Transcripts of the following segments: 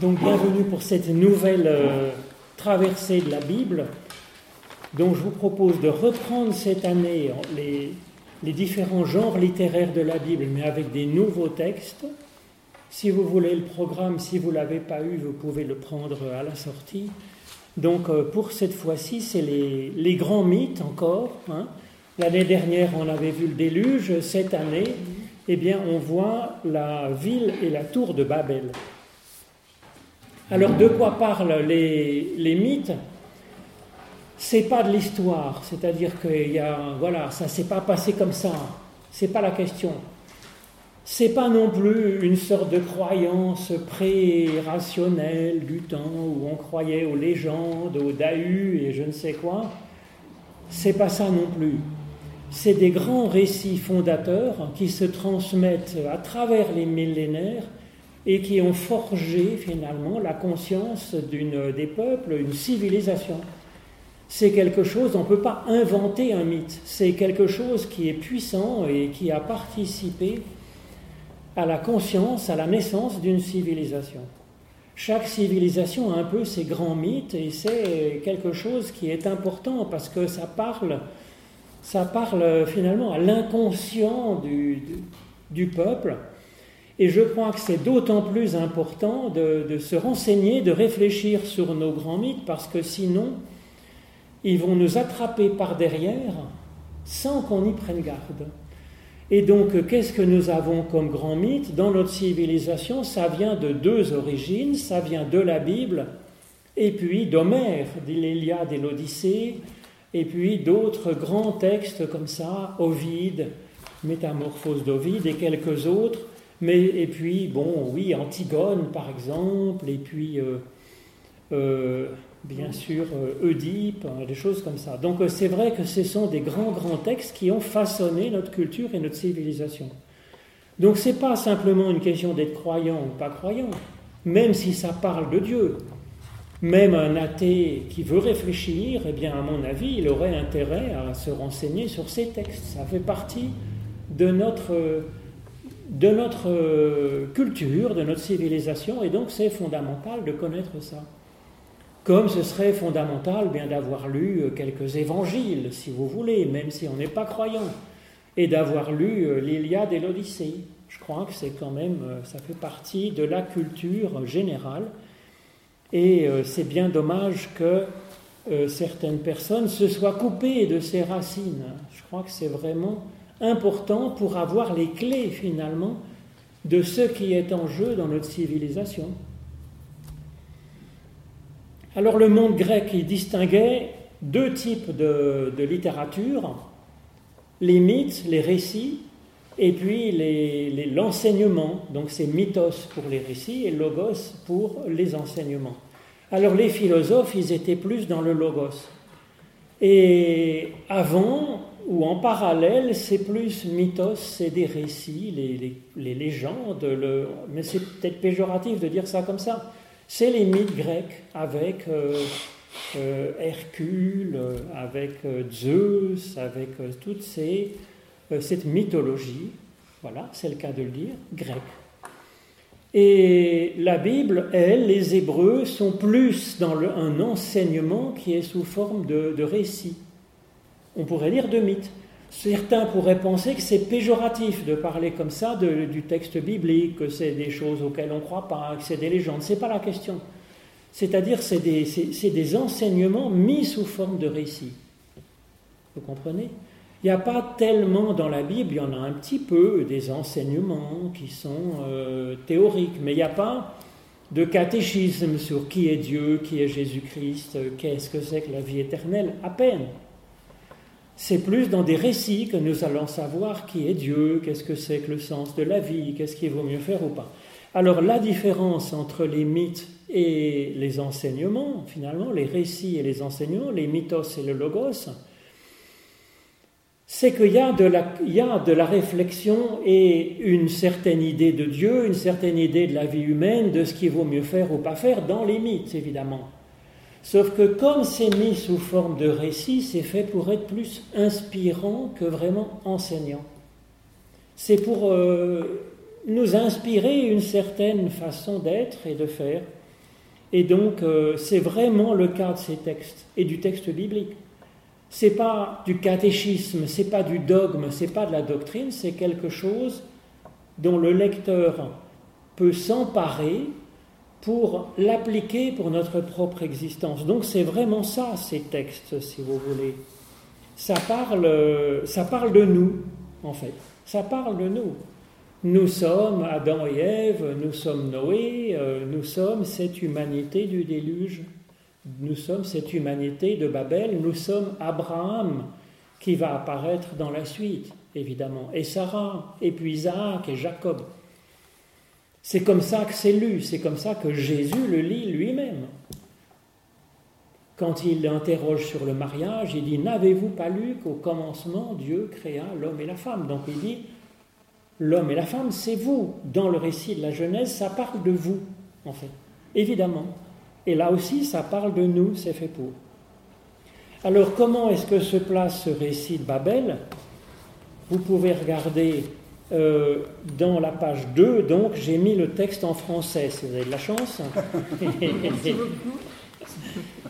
Donc bienvenue pour cette nouvelle euh, traversée de la Bible, dont je vous propose de reprendre cette année les, différents genres littéraires de la Bible, mais avec des nouveaux textes. Si vous voulez le programme, si vous ne l'avez pas eu, vous pouvez le prendre à la sortie. Donc euh, pour cette fois-ci, c'est les, les, grands mythes encore. Hein. L'année dernière, on avait vu le déluge. Cette année, eh bien, on voit la ville et la tour de Babel. Alors de quoi parlent les, les mythes? C'est pas de l'histoire, c'est-à-dire que y a, voilà, ça s'est pas passé comme ça. C'est pas la question. C'est pas non plus une sorte de croyance pré-rationnelle du temps où on croyait aux légendes, aux dahus et je ne sais quoi. C'est pas ça non plus. C'est des grands récits fondateurs qui se transmettent à travers les millénaires et qui ont forgé finalement la conscience des peuples, une civilisation. C'est quelque chose, on ne peut pas inventer un mythe, c'est quelque chose qui est puissant et qui a participé à la conscience, à la naissance d'une civilisation. Chaque civilisation a un peu ses grands mythes et c'est quelque chose qui est important parce que ça parle, ça parle finalement à l'inconscient du, du peuple et je crois que c'est d'autant plus important de, se renseigner, de réfléchir sur nos grands mythes, parce que sinon, ils vont nous attraper par derrière sans qu'on y prenne garde. Et donc, qu'est-ce que nous avons comme grands mythes Dans notre civilisation, ça vient de deux origines, ça vient de la Bible, et puis d'Homère, de l'Iliade et l'Odyssée, et puis d'autres grands textes comme ça, Ovide, Métamorphose d'Ovide et quelques autres, mais, et puis, bon, oui, Antigone, par exemple, et puis, euh, euh, bien sûr, euh, Oedipe, hein, des choses comme ça. Donc, c'est vrai que ce sont des grands, grands textes qui ont façonné notre culture et notre civilisation. Donc, ce n'est pas simplement une question d'être croyant ou pas croyant, même si ça parle de Dieu. Même un athée qui veut réfléchir, eh bien, à mon avis, il aurait intérêt à se renseigner sur ces textes. Ça fait partie de notre de notre euh, culture, de notre civilisation, et donc c'est fondamental de connaître ça. Comme ce serait fondamental bien d'avoir lu euh, quelques évangiles, si vous voulez, même si on n'est pas croyant, et d'avoir lu euh, l'Iliade et l'Odyssée. Je crois que c'est quand même, ça fait partie de la culture générale, et c'est bien dommage que certaines personnes se soient coupées de ces racines. Je crois que c'est vraiment important pour avoir les clés finalement de ce qui est en jeu dans notre civilisation. Alors le monde grec, il distinguait deux types de, littérature, les mythes, les récits, et puis l'enseignement, donc c'est mythos pour les récits et logos pour les enseignements. Alors les philosophes, ils étaient plus dans le logos. Et avant, ou en parallèle, c'est plus mythos, c'est des récits, les, légendes, le, mais c'est peut-être péjoratif de dire ça comme ça. C'est les mythes grecs avec euh, euh, Hercule, avec euh, Zeus, avec toute cette mythologie, voilà, c'est le cas de le dire, grecque. Et la Bible, elle, les Hébreux, sont plus dans un enseignement qui est sous forme de, de récits on pourrait lire de mythes. Certains pourraient penser que c'est péjoratif de parler comme ça du texte biblique, que c'est des choses auxquelles on ne croit pas, que c'est des légendes. Ce n'est pas la question. C'est-à-dire c'est des, c'est des enseignements mis sous forme de récits. Vous comprenez? Il n'y a pas tellement dans la Bible, il y en a un petit peu, des enseignements qui sont euh, théoriques, mais il n'y a pas de catéchisme sur qui est Dieu, qui est Jésus-Christ, qu'est-ce que c'est que la vie éternelle, à peine c'est plus dans des récits que nous allons savoir qui est Dieu, qu'est-ce que c'est que le sens de la vie, qu'est-ce qu'il vaut mieux faire ou pas. Alors la différence entre les mythes et les enseignements, finalement, les récits et les enseignements, les mythos et le logos, c'est qu'il y, a de la, réflexion et une certaine idée de Dieu, une certaine idée de la vie humaine, de ce qu'il vaut mieux faire ou pas faire dans les mythes, évidemment. Sauf que comme c'est mis sous forme de récit, c'est fait pour être plus inspirant que vraiment enseignant. C'est pour euh, nous inspirer une certaine façon d'être et de faire. Et donc, euh, c'est vraiment le cas de ces textes et du texte biblique. C'est pas du catéchisme, c'est pas du dogme, c'est pas de la doctrine, c'est quelque chose dont le lecteur peut s'emparer pour l'appliquer pour notre propre existence. Donc c'est vraiment ça, ces textes, si vous voulez. Ça parle, ça parle de nous, en fait. Ça parle de nous. Nous sommes Adam et Ève, nous sommes Noé, euh, nous sommes cette humanité du déluge, nous sommes cette humanité de Babel, nous sommes Abraham qui va apparaître dans la suite, évidemment, et Sarah, et puis Isaac et Jacob. C'est comme ça que c'est lu, c'est comme ça que Jésus le lit lui-même. Quand il interroge sur le mariage, il dit N'avez-vous pas lu qu'au commencement Dieu créa l'homme et la femme? Donc il dit L'homme et la femme, c'est vous. Dans le récit de la Genèse, ça parle de vous, en fait. Évidemment. Et là aussi, ça parle de nous, c'est fait pour. Alors, comment est-ce que se place ce récit de Babel? Vous pouvez regarder euh, dans la page 2, donc j'ai mis le texte en français, si vous avez de la chance.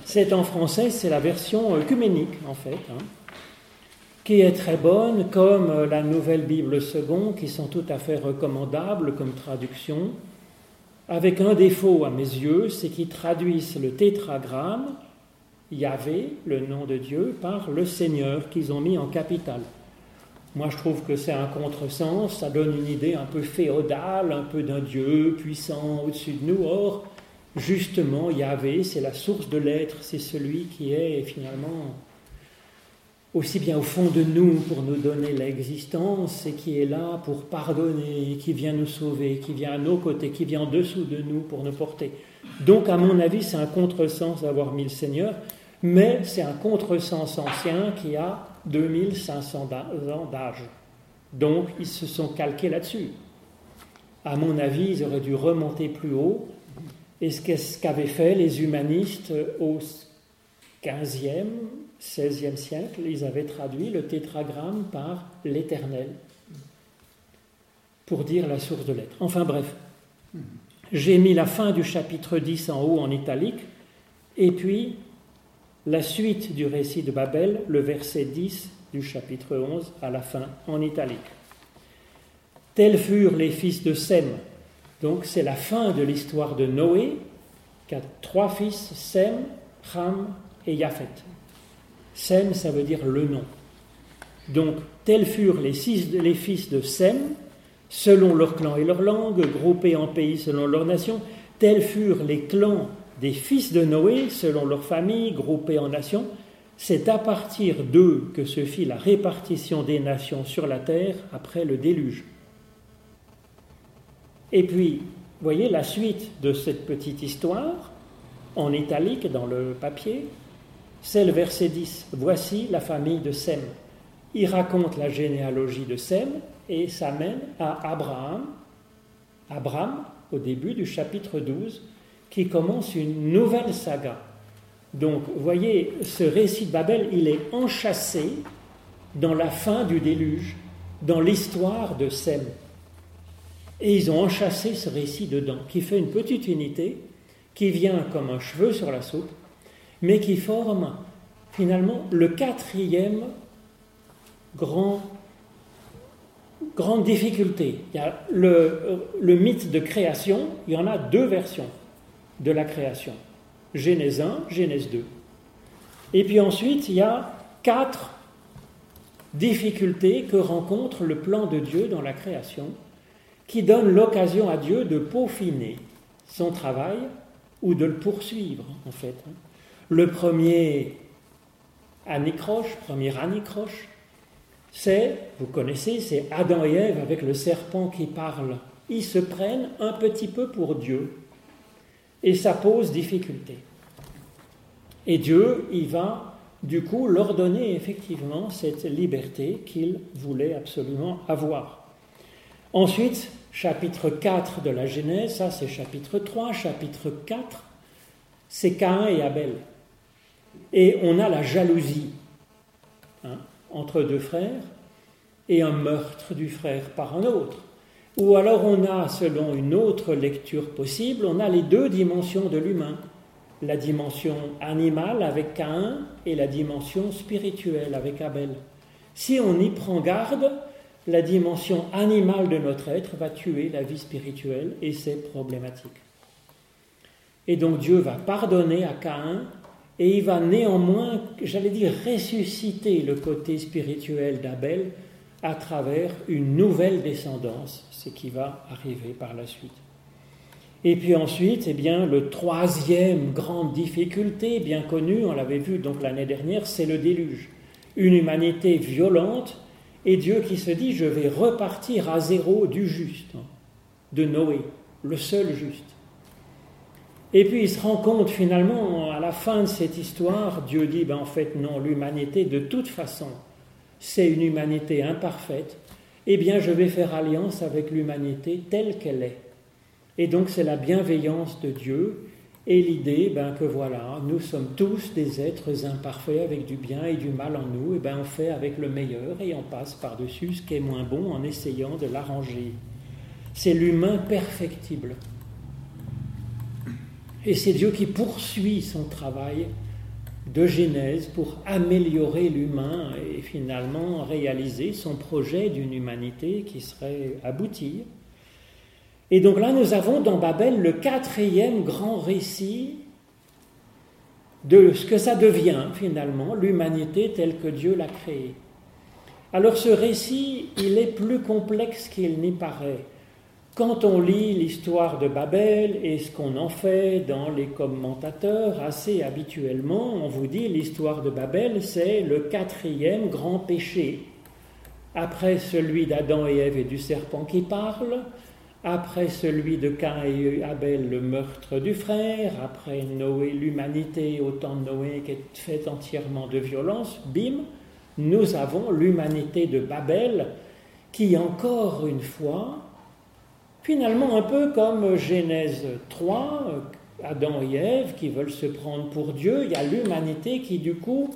c'est en français, c'est la version œcuménique en fait, hein, qui est très bonne, comme euh, la Nouvelle Bible Second, qui sont tout à fait recommandables comme traduction, avec un défaut à mes yeux, c'est qu'ils traduisent le tétragramme, Yahvé, le nom de Dieu, par le Seigneur qu'ils ont mis en capitale. Moi, je trouve que c'est un contresens, ça donne une idée un peu féodale, un peu d'un Dieu puissant au-dessus de nous. Or, justement, Yahvé, c'est la source de l'être, c'est celui qui est finalement aussi bien au fond de nous pour nous donner l'existence et qui est là pour pardonner, qui vient nous sauver, qui vient à nos côtés, qui vient en dessous de nous pour nous porter. Donc, à mon avis, c'est un contresens d'avoir mis le Seigneur, mais c'est un contresens ancien qui a 2500 ans d'âge. Donc, ils se sont calqués là-dessus. À mon avis, ils auraient dû remonter plus haut. Et ce qu'avaient fait les humanistes au 15e, 16e siècle, ils avaient traduit le tétragramme par l'éternel pour dire la source de l'être. Enfin bref, j'ai mis la fin du chapitre 10 en haut en italique, et puis la suite du récit de Babel, le verset 10 du chapitre 11 à la fin en italique. Tels furent les fils de Sem. Donc c'est la fin de l'histoire de Noé, qui a trois fils, Sem, Ham et Japhet. Sem, ça veut dire le nom. Donc tels furent les, les fils de Sem, selon leur clan et leur langue, groupés en pays selon leur nation. Tels furent les clans des fils de Noé, selon leur famille, groupés en nations, c'est à partir d'eux que se fit la répartition des nations sur la terre après le déluge. Et puis, voyez la suite de cette petite histoire, en italique dans le papier, c'est le verset 10. Voici la famille de Sem. Il raconte la généalogie de Sem et ça mène à Abraham, Abraham au début du chapitre 12, qui commence une nouvelle saga. Donc, vous voyez, ce récit de Babel, il est enchâssé dans la fin du déluge, dans l'histoire de Sem. Et ils ont enchâssé ce récit dedans, qui fait une petite unité, qui vient comme un cheveu sur la soupe, mais qui forme finalement le quatrième grand, grande difficulté. Il y a le, le mythe de création, il y en a deux versions de la création. Genèse 1, Genèse 2. Et puis ensuite, il y a quatre difficultés que rencontre le plan de Dieu dans la création, qui donnent l'occasion à Dieu de peaufiner son travail ou de le poursuivre, en fait. Le premier anicroche, premier anicroche, c'est, vous connaissez, c'est Adam et Ève avec le serpent qui parle. Ils se prennent un petit peu pour Dieu. Et ça pose difficulté. Et Dieu, il va du coup leur donner effectivement cette liberté qu'il voulait absolument avoir. Ensuite, chapitre 4 de la Genèse, ça c'est chapitre 3, chapitre 4, c'est Caïn et Abel. Et on a la jalousie hein, entre deux frères et un meurtre du frère par un autre Ou alors on a, selon une autre lecture possible, on a les deux dimensions de l'humain. La dimension animale avec Caïn et la dimension spirituelle avec Abel. Si on y prend garde, la dimension animale de notre être va tuer la vie spirituelle et c'est problématique. Et donc Dieu va pardonner à Caïn et il va néanmoins, j'allais dire, ressusciter le côté spirituel d'Abel à travers une nouvelle descendance, ce qui va arriver par la suite. Et puis ensuite, eh bien, le troisième grande difficulté, bien connue, on l'avait vu donc l'année dernière, c'est le déluge. Une humanité violente et Dieu qui se dit, je vais repartir à zéro du juste, de Noé, le seul juste. Et puis il se rend compte finalement, à la fin de cette histoire, Dieu dit, ben, en fait non, l'humanité de toute façon, c'est une humanité imparfaite, eh bien je vais faire alliance avec l'humanité telle qu'elle est. Et donc c'est la bienveillance de Dieu et l'idée ben, que voilà, nous sommes tous des êtres imparfaits avec du bien et du mal en nous, et ben on fait avec le meilleur et on passe par-dessus ce qui est moins bon en essayant de l'arranger. C'est l'humain perfectible. Et c'est Dieu qui poursuit son travail de Genèse pour améliorer l'humain et finalement réaliser son projet d'une humanité qui serait aboutie. Et donc là, nous avons dans Babel le quatrième grand récit de ce que ça devient finalement, l'humanité telle que Dieu l'a créée. Alors ce récit, il est plus complexe qu'il n'y paraît. Quand on lit l'histoire de Babel et ce qu'on en fait dans les commentateurs, assez habituellement, on vous dit l'histoire de Babel, c'est le quatrième grand péché. Après celui d'Adam et Ève et du serpent qui parle, après celui de Cain et Abel, le meurtre du frère, après Noé, l'humanité au temps de Noé qui est faite entièrement de violence, bim, nous avons l'humanité de Babel qui, encore une fois, Finalement, un peu comme Genèse 3, Adam et Ève qui veulent se prendre pour Dieu, il y a l'humanité qui, du coup,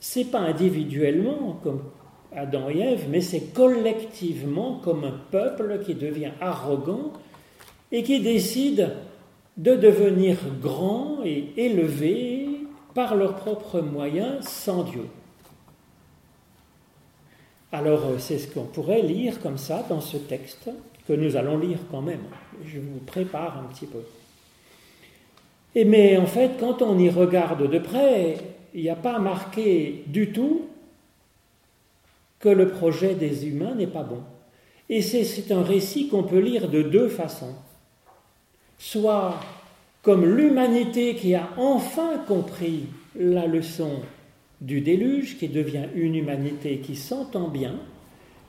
c'est pas individuellement comme Adam et Ève, mais c'est collectivement comme un peuple qui devient arrogant et qui décide de devenir grand et élevé par leurs propres moyens sans Dieu. Alors c'est ce qu'on pourrait lire comme ça dans ce texte que nous allons lire quand même. Je vous prépare un petit peu. Et mais en fait, quand on y regarde de près, il n'y a pas marqué du tout que le projet des humains n'est pas bon. Et c'est un récit qu'on peut lire de deux façons. Soit comme l'humanité qui a enfin compris la leçon du déluge, qui devient une humanité qui s'entend bien,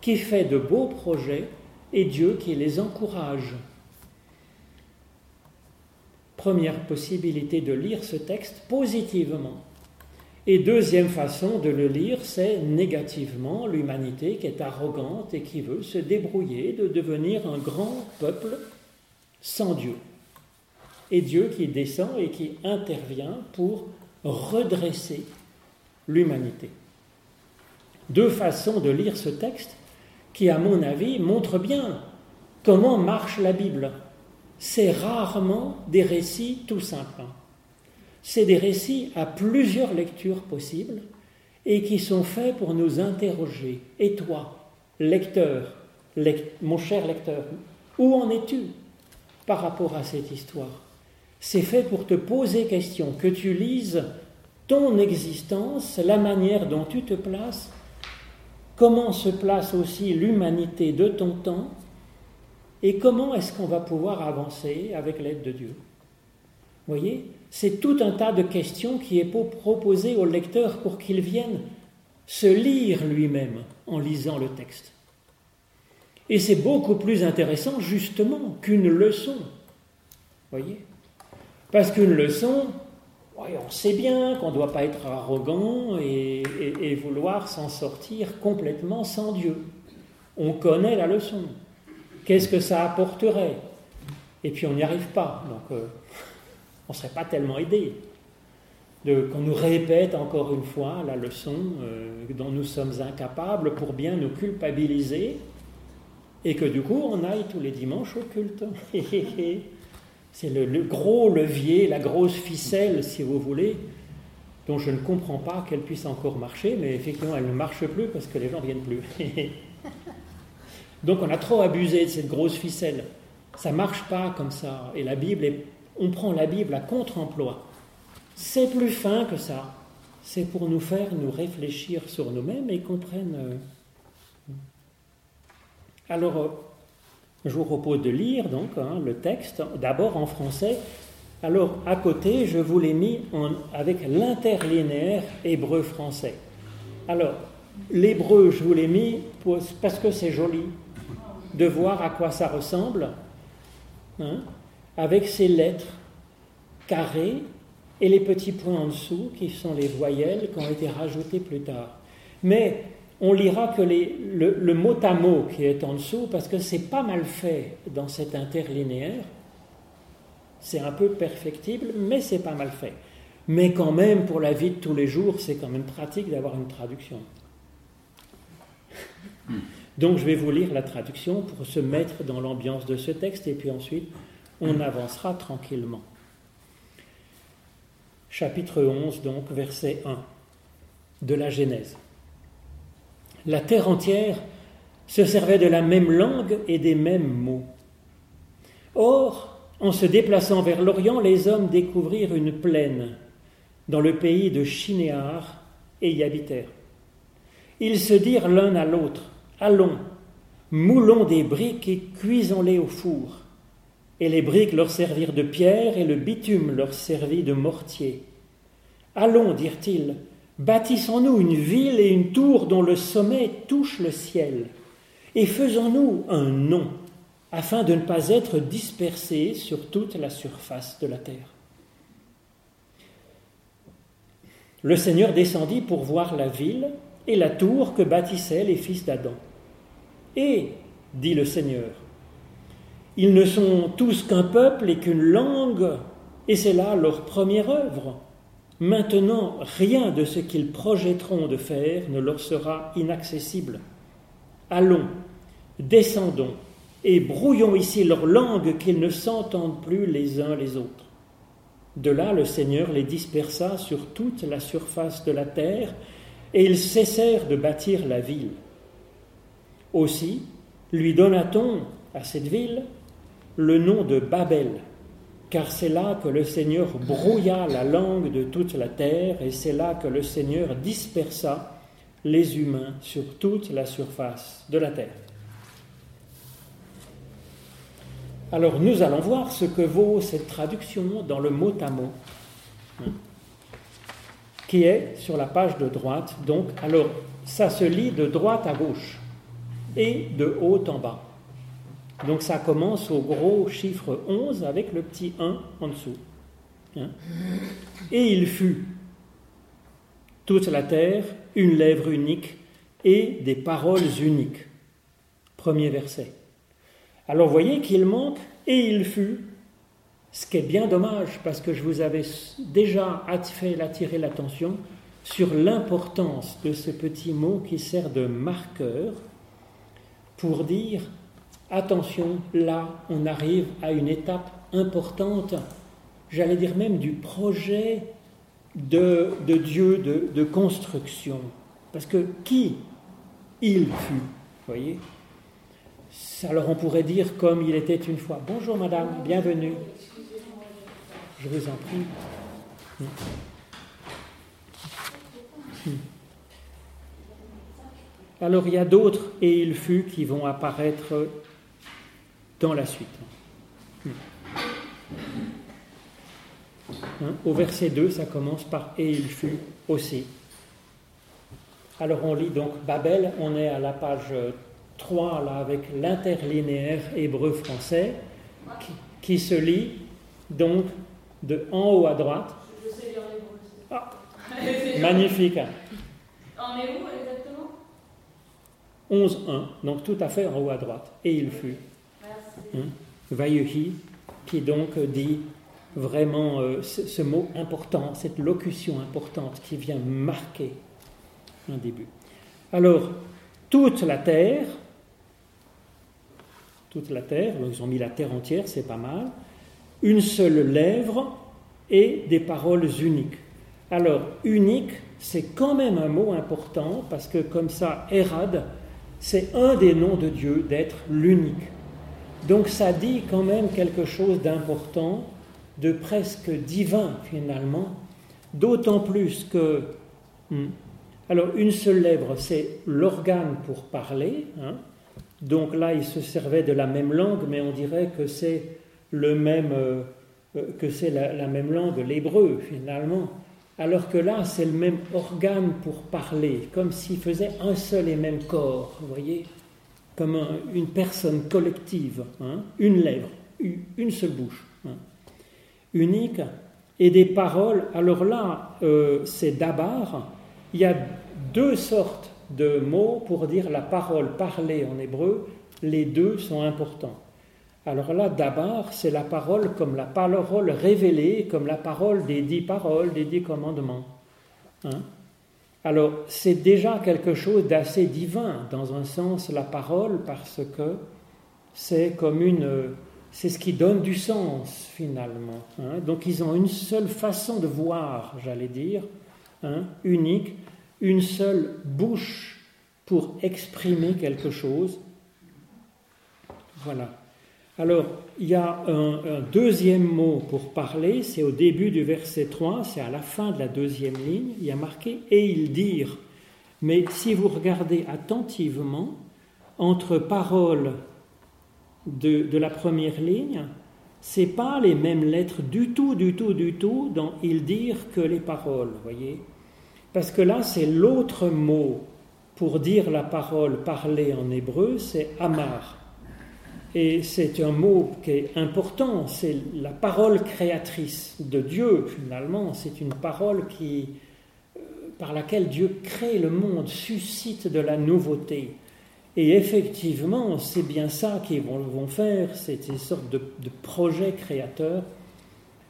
qui fait de beaux projets et Dieu qui les encourage. Première possibilité de lire ce texte positivement. Et deuxième façon de le lire, c'est négativement l'humanité qui est arrogante et qui veut se débrouiller de devenir un grand peuple sans Dieu. Et Dieu qui descend et qui intervient pour redresser l'humanité. Deux façons de lire ce texte qui, à mon avis, montre bien comment marche la Bible. C'est rarement des récits tout simples. C'est des récits à plusieurs lectures possibles et qui sont faits pour nous interroger. Et toi, lecteur, mon cher lecteur, où en es-tu par rapport à cette histoire? C'est fait pour te poser question, que tu lises ton existence, la manière dont tu te places comment se place aussi l'humanité de ton temps et comment est-ce qu'on va pouvoir avancer avec l'aide de Dieu. Vous voyez, c'est tout un tas de questions qui est proposé au lecteur pour qu'il vienne se lire lui-même en lisant le texte. Et c'est beaucoup plus intéressant justement qu'une leçon. Voyez? Parce qu'une leçon, on sait bien qu'on ne doit pas être arrogant et, vouloir s'en sortir complètement sans Dieu. On connaît la leçon. Qu'est-ce que ça apporterait? Et puis on n'y arrive pas. Donc euh, on ne serait pas tellement aidé. Qu'on nous répète encore une fois la leçon euh, dont nous sommes incapables pour bien nous culpabiliser et que du coup on aille tous les dimanches au culte. C'est le, gros levier, la grosse ficelle, si vous voulez, dont je ne comprends pas qu'elle puisse encore marcher, mais effectivement elle ne marche plus parce que les gens ne viennent plus. Donc on a trop abusé de cette grosse ficelle. Ça marche pas comme ça. Et la Bible, on prend la Bible à contre-emploi. C'est plus fin que ça. C'est pour nous faire nous réfléchir sur nous-mêmes et qu'on prenne. Euh, Alors, euh, je vous propose de lire donc hein, le texte, d'abord en français. Alors, à côté, je vous l'ai mis avec l'interlinéaire hébreu-français. Alors, l'hébreu, je vous l'ai mis parce que c'est joli de voir à quoi ça ressemble, hein, avec ces lettres carrées et les petits points en dessous qui sont les voyelles qui ont été rajoutées plus tard. Mais on lira que le, mot à mot qui est en dessous, parce que c'est pas mal fait dans cet interlinéaire, c'est un peu perfectible, mais c'est pas mal fait. Mais quand même, pour la vie de tous les jours, c'est quand même pratique d'avoir une traduction. Hmm. Donc je vais vous lire la traduction pour se mettre dans l'ambiance de ce texte et puis ensuite on avancera tranquillement. Chapitre 11, donc, verset 1 de la Genèse. La terre entière se servait de la même langue et des mêmes mots. Or, en se déplaçant vers l'Orient, les hommes découvrirent une plaine dans le pays de Chinéar et y habitèrent. Ils se dirent l'un à l'autre Allons, moulons des briques et cuisons-les au four. Et les briques leur servirent de pierre et le bitume leur servit de mortier. Allons, dirent-ils, bâtissons-nous une ville et une tour dont le sommet touche le ciel, et faisons-nous un nom, afin de ne pas être dispersés sur toute la surface de la terre. Le Seigneur descendit pour voir la ville et la tour que bâtissaient les fils d'Adam. Et, dit le Seigneur, ils ne sont tous qu'un peuple et qu'une langue, et c'est là leur première œuvre. Maintenant, rien de ce qu'ils projetteront de faire ne leur sera inaccessible. Allons, descendons, et brouillons ici leur langue qu'ils ne s'entendent plus les uns les autres. De là, le Seigneur les dispersa sur toute la surface de la terre, et ils cessèrent de bâtir la ville. Aussi lui donna-t-on à cette ville le nom de Babel, car c'est là que le Seigneur brouilla la langue de toute la terre, et c'est là que le Seigneur dispersa les humains sur toute la surface de la terre. Alors nous allons voir ce que vaut cette traduction dans le mot à mot, hein, qui est sur la page de droite. Donc, alors ça se lit de droite à gauche et de haut en bas. Donc ça commence au gros chiffre 11 avec le petit 1 en dessous. Hein. et il fut toute la terre une lèvre unique et des paroles uniques. Premier verset. Alors voyez qu'il manque et il fut, ce qui est bien dommage parce que je vous avais déjà fait attirer l'attention sur l'importance de ce petit mot qui sert de marqueur pour dire attention, là, on arrive à une étape importante, j'allais dire même du projet de, Dieu de, construction. Parce que qui il fut, voyez? Alors on pourrait dire comme il était une fois. Bonjour madame, bienvenue. Je vous en prie. Hmm. Hmm. Alors il y a d'autres et il fut qui vont apparaître dans la suite. Hein, au verset 2, ça commence par et il fut aussi. Alors on lit donc Babel, on est à la page 3 là avec l'interlinéaire hébreu-français qui, se lit donc de en haut à droite. Je sais lire ah, magnifique. En est où 11.1, donc tout à fait en haut à droite. Et il fut. Hein, Vayehi, qui donc dit vraiment euh, ce, mot important, cette locution importante qui vient marquer un début. Alors, toute la terre toute la terre, ils ont mis la terre entière, c'est pas mal, une seule lèvre et des paroles uniques. Alors, unique, c'est quand même un mot important parce que comme ça, Erad, c'est un des noms de Dieu d'être l'unique. Donc ça dit quand même quelque chose d'important, de presque divin finalement, d'autant plus que... Hmm, alors une seule lèvre, c'est l'organe pour parler. Hein. Donc là, il se servait de la même langue, mais on dirait que c'est le même, euh, euh, que c'est la, même langue, l'hébreu finalement. Alors que là, c'est le même organe pour parler, comme s'il faisait un seul et même corps, vous voyez, comme une personne collective, hein. une lèvre, une seule bouche, hein. unique, et des paroles. Alors là, euh, c'est dabar. Il y a deux sortes de mots pour dire la parole parlée en hébreu. Les deux sont importants. Alors là, d'abord, c'est la parole comme la parole révélée, comme la parole des dix paroles, des dix commandements. Hein. Alors, c'est déjà quelque chose d'assez divin, dans un sens, la parole, parce que c'est comme une. C'est ce qui donne du sens, finalement. Hein. Donc, ils ont une seule façon de voir, j'allais dire, hein, unique, une seule bouche pour exprimer quelque chose. Voilà. Alors, il y a un, deuxième mot pour parler, c'est au début du verset 3, c'est à la fin de la deuxième ligne, il y a marqué et ils dirent. Mais si vous regardez attentivement, entre paroles de, de la première ligne, c'est pas les mêmes lettres du tout, du tout, du tout dans ils dirent que les paroles, voyez Parce que là, c'est l'autre mot pour dire la parole parlée en hébreu, c'est amar. Et c'est un mot qui est important, c'est la parole créatrice de Dieu finalement, c'est une parole qui, euh, par laquelle Dieu crée le monde, suscite de la nouveauté. Et effectivement, c'est bien ça qu'ils vont, faire, c'est une sorte de, projet créateur,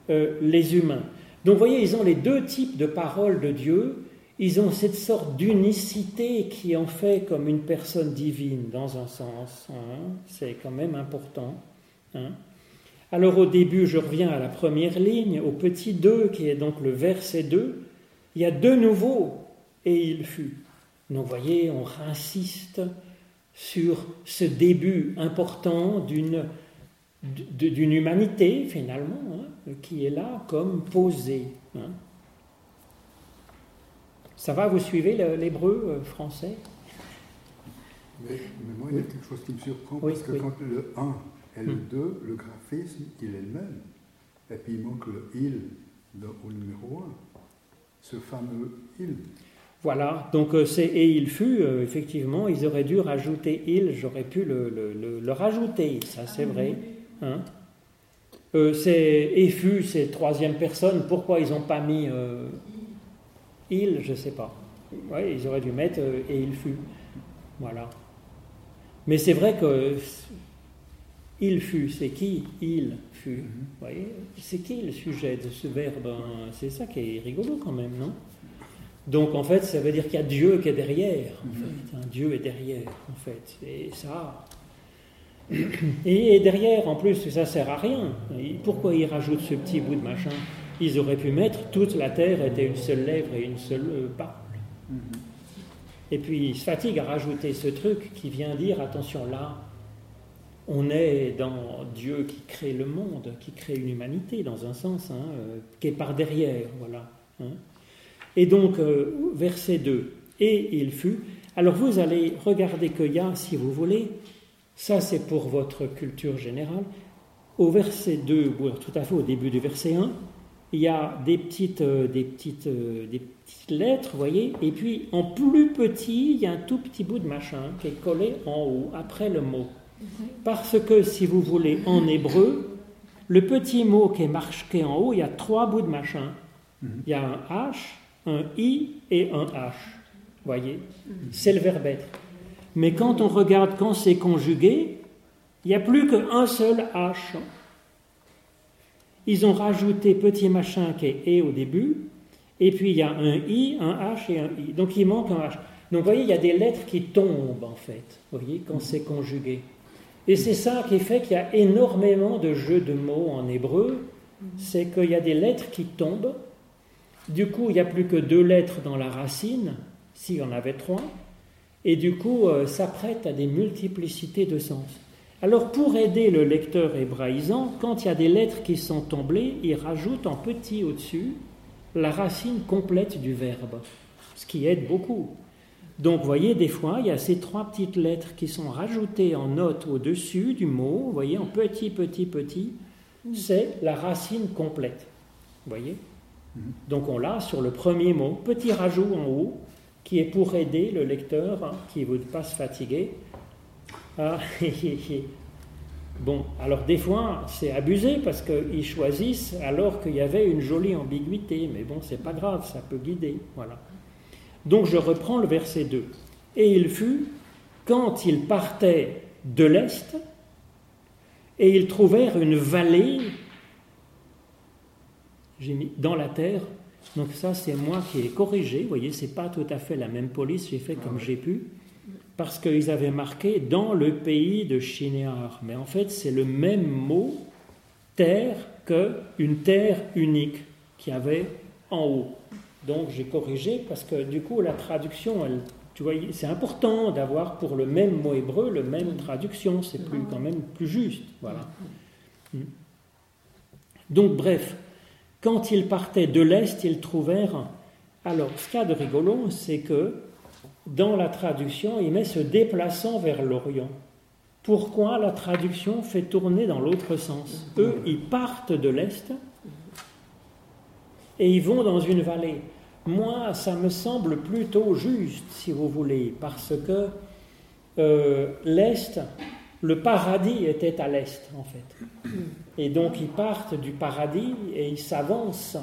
euh, les humains. Donc vous voyez, ils ont les deux types de paroles de Dieu, ils ont cette sorte d'unicité qui en fait comme une personne divine dans un sens. Hein. c'est quand même important. Hein. Alors au début, je reviens à la première ligne, au petit 2, qui est donc le verset 2. Il y a de nouveau, et il fut. Donc vous voyez, on insiste sur ce début important d'une d'une humanité finalement, hein, qui est là comme posée. Ça va, vous suivez l'hébreu euh, français? Mais, moi, il y a quelque chose qui me surprend, parce que quand le 1 et le 2, hmm. le graphisme, il est le même. Et puis il manque le il au numéro 1, ce fameux il. Voilà, donc euh, c'est et il fut, euh, effectivement, ils auraient dû rajouter il, j'aurais pu le, le, rajouter, ça c'est vrai. Hein c'est et fut, c'est troisième personne, pourquoi ils n'ont pas mis il, je ne sais pas. Ouais, ils auraient dû mettre euh, et il fut. Voilà. Mais c'est vrai que il fut, c'est qui Il fut. Mhm. voyez C'est qui le sujet de ce verbe hein? C'est ça qui est rigolo quand même, non? Donc en fait, ça veut dire qu'il y a Dieu qui est derrière. En mhm. fait. Un Dieu est derrière, en fait. Et ça. Et derrière, en plus, ça sert à rien. pourquoi il rajoute ce petit bout de machin? Ils auraient pu mettre toute la terre était une seule lèvre et une seule euh, parole. Et puis ils se fatiguent à rajouter ce truc qui vient dire attention là, on est dans Dieu qui crée le monde, qui crée une humanité dans un sens, hein, euh, qui est par derrière, voilà. Hein. Et donc, euh, verset 2, et il fut. Alors vous allez regarder qu'il y a, si vous voulez, ça c'est pour votre culture générale, au verset 2, tout à fait au début du verset 1, il y a des petites, euh, des petites, euh, des petites lettres, vous voyez, et puis en plus petit, il y a un tout petit bout de machin qui est collé en haut, après le mot. Parce que, si vous voulez, en hébreu, le petit mot qui est marqué en haut, il y a trois bouts de machin. Il y a un H, un I et un H. Vous voyez C'est le verbe être. Mais quand on regarde quand c'est conjugué, il n'y a plus qu'un seul H. Ils ont rajouté petit machin qui est et au début, et puis il y a un i, un h et un i. Donc il manque un h. Donc vous voyez, il y a des lettres qui tombent en fait, vous voyez, quand c'est conjugué. Et c'est ça qui fait qu'il y a énormément de jeux de mots en hébreu, c'est qu'il y a des lettres qui tombent, du coup il n'y a plus que deux lettres dans la racine, s'il y en avait trois, et du coup euh, ça prête à des multiplicités de sens. Alors pour aider le lecteur hébraïsant, quand il y a des lettres qui sont tombées, il rajoute en petit au-dessus la racine complète du verbe, ce qui aide beaucoup. Donc vous voyez, des fois, il y a ces trois petites lettres qui sont rajoutées en note au-dessus du mot, vous voyez, en petit, petit, petit, c'est la racine complète. Vous voyez? Donc on l'a sur le premier mot, petit rajout en haut, qui est pour aider le lecteur, qui ne veut pas se fatiguer. Ah, bon, alors des fois, c'est abusé parce qu'ils choisissent alors qu'il y avait une jolie ambiguïté, mais bon, c'est pas grave, ça peut guider. Voilà. Donc je reprends le verset 2. Et il fut quand ils partaient de l'est, et ils trouvèrent une vallée j'ai mis dans la terre. Donc ça, c'est moi qui ai corrigé. Vous voyez, c'est pas tout à fait la même police. J'ai fait comme j'ai pu parce qu'ils avaient marqué dans le pays de Shinéar. Mais en fait, c'est le même mot terre que une terre unique qui avait en haut. Donc j'ai corrigé parce que du coup la traduction, elle, tu vois, c'est important d'avoir pour le même mot hébreu le même traduction, c'est plus quand même plus juste, voilà. Hmm. Donc bref, quand ils partaient de l'est, ils trouvèrent. Alors, ce qu'il y a de rigolo, c'est que dans la traduction, il met se déplaçant vers l'Orient. Pourquoi la traduction fait tourner dans l'autre sens? Eux, ils partent de l'est et ils vont dans une vallée. Moi, ça me semble plutôt juste, si vous voulez, parce que euh, l'Est, le paradis était à l'Est, en fait. Et donc ils partent du paradis et ils s'avancent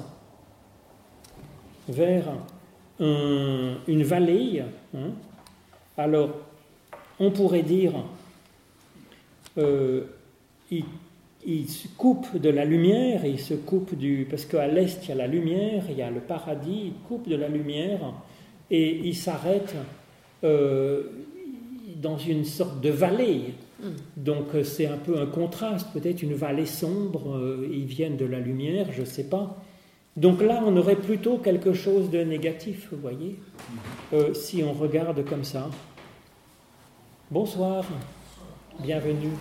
vers une vallée. Hein. Alors, on pourrait dire, euh, il se coupe de la lumière, il se coupe du... Parce qu'à l'est, il y a la lumière, il y a le paradis, il coupe de la lumière et il s'arrête euh, dans une sorte de vallée. Mm. Donc c'est un peu un contraste, peut-être une vallée sombre, euh, ils viennent de la lumière, je ne sais pas. Donc là, on aurait plutôt quelque chose de négatif, vous voyez, si on regarde comme ça. Bonsoir, bienvenue.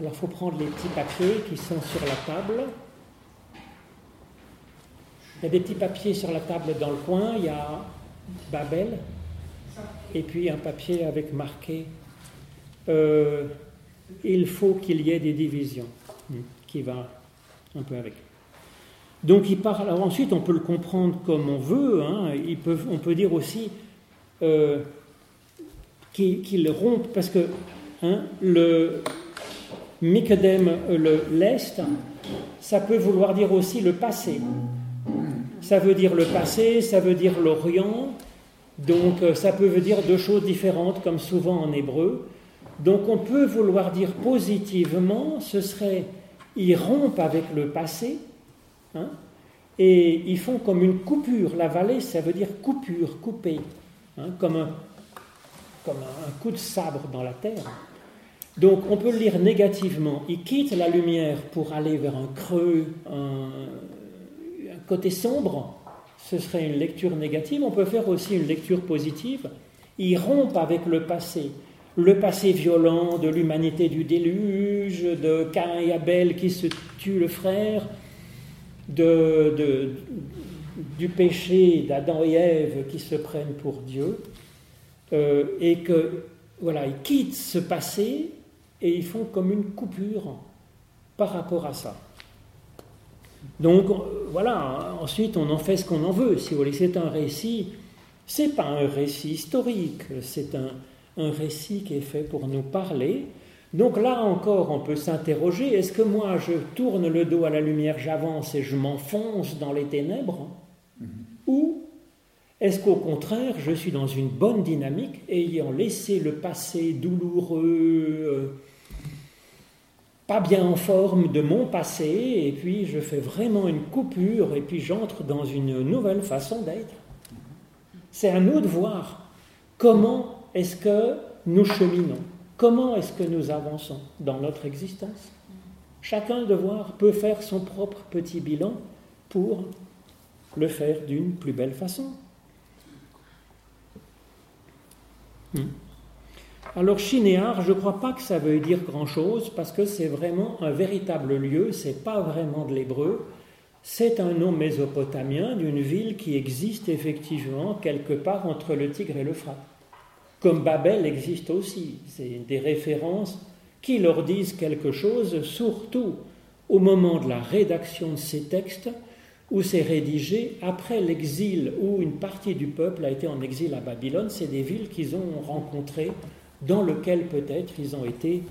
Alors, il faut prendre les petits papiers qui sont sur la table. Il y a des petits papiers sur la table dans le coin. Il y a Babel. Et puis un papier avec marqué euh, Il faut qu'il y ait des divisions, hmm, qui va un peu avec. Donc il parle. Alors ensuite, on peut le comprendre comme on veut. Hein. on peut dire aussi euh, qu'il rompt, parce que hein, le, Mikedem, euh, l'Est, ça peut vouloir dire aussi le passé. Ça veut dire le passé, ça veut dire l'Orient, donc euh, ça peut dire deux choses différentes, comme souvent en hébreu. Donc on peut vouloir dire positivement, ce serait ils rompent avec le passé, hein, et ils font comme une coupure. La vallée, ça veut dire coupure, couper, hein, comme, un, comme un coup de sabre dans la terre. Donc on peut le lire négativement. Il quitte la lumière pour aller vers un creux, un, côté sombre. Ce serait une lecture négative. On peut faire aussi une lecture positive. Il rompt avec le passé. Le passé violent de l'humanité du déluge, de Cain et Abel qui se tuent le frère, de, du péché d'Adam et Ève qui se prennent pour Dieu. Euh, et que, voilà, il quitte ce passé et ils font comme une coupure par rapport à ça. Donc voilà, ensuite on en fait ce qu'on en veut. Si vous voulez, c'est un récit, c'est pas un récit historique, c'est un, un récit qui est fait pour nous parler. Donc là encore, on peut s'interroger, est-ce que moi je tourne le dos à la lumière, j'avance et je m'enfonce dans les ténèbres? Mm-hmm. Ou est-ce qu'au contraire, je suis dans une bonne dynamique, ayant laissé le passé douloureux, euh, pas bien en forme de mon passé, et puis je fais vraiment une coupure, et puis j'entre dans une nouvelle façon d'être? C'est à nous de voir. comment est-ce que nous cheminons, comment est-ce que nous avançons dans notre existence? Chacun devoir peut faire son propre petit bilan pour le faire d'une plus belle façon. Hmm. Alors Chinéar, je ne crois pas que ça veuille dire grand-chose parce que c'est vraiment un véritable lieu, c'est pas vraiment de l'hébreu, c'est un nom mésopotamien d'une ville qui existe effectivement quelque part entre le Tigre et l'Euphrate. Comme Babel existe aussi, c'est des références qui leur disent quelque chose, surtout au moment de la rédaction de ces textes, où c'est rédigé après l'exil, où une partie du peuple a été en exil à Babylone. C'est des villes qu'ils ont rencontrées, dans lesquelles peut-être ils ont été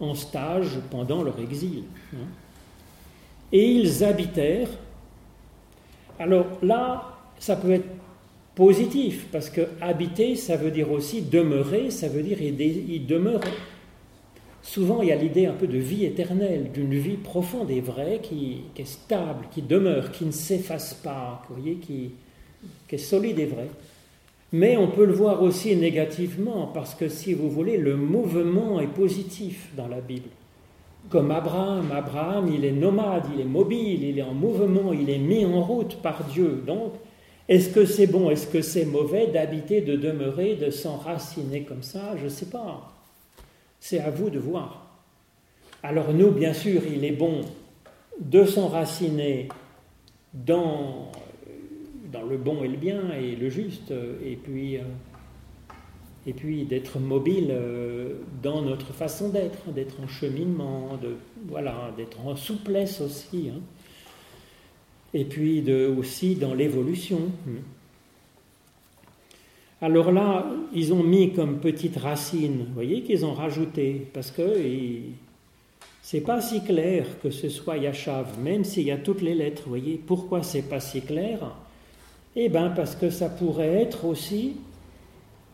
en stage pendant leur exil. Hein. Et ils habitèrent. Alors là, ça peut être positif, parce que habiter, ça veut dire aussi demeurer, ça veut dire y demeurer. Souvent, il y a l'idée un peu de vie éternelle, d'une vie profonde et vraie qui, est stable, qui demeure, qui ne s'efface pas, voyez, qui, qui est solide et vraie. Mais on peut le voir aussi négativement, parce que si vous voulez, le mouvement est positif dans la Bible. Comme Abraham, Abraham, il est nomade, il est mobile, il est en mouvement, il est mis en route par Dieu. Donc, est-ce que c'est bon, est-ce que c'est mauvais d'habiter, de demeurer, de s'enraciner comme ça? Je ne sais pas. C'est à vous de voir. Alors nous, bien sûr, il est bon de s'enraciner dans, le bon et le bien et le juste, et puis, euh, d'être mobile euh, dans notre façon d'être, d'être en cheminement, de, voilà, d'être en souplesse aussi, hein. Et puis aussi dans l'évolution. Alors là, ils ont mis comme petite racine, vous voyez, qu'ils ont rajouté, parce que c'est pas si clair que ce soit Yachav, même s'il y a toutes les lettres, vous voyez. Pourquoi c'est pas si clair? Eh bien, parce que ça pourrait être aussi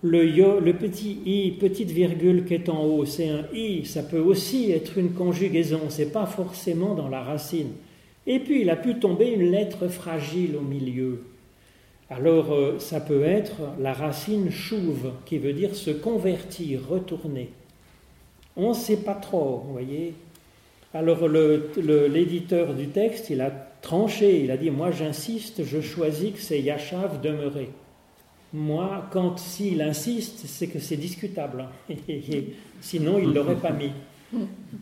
le, le petit i, petite virgule qui est en haut, c'est un i, ça peut aussi être une conjugaison, c'est pas forcément dans la racine. Et puis il a pu tomber une lettre fragile au milieu. Alors euh, ça peut être la racine chouve, qui veut dire se convertir, retourner. On ne sait pas trop, vous voyez. Alors l'éditeur du texte, il a tranché, il a dit, moi j'insiste, je choisis que c'est Yachav demeurer. Moi, quand s'il insiste, c'est que c'est discutable. Sinon, il ne l'aurait pas mis.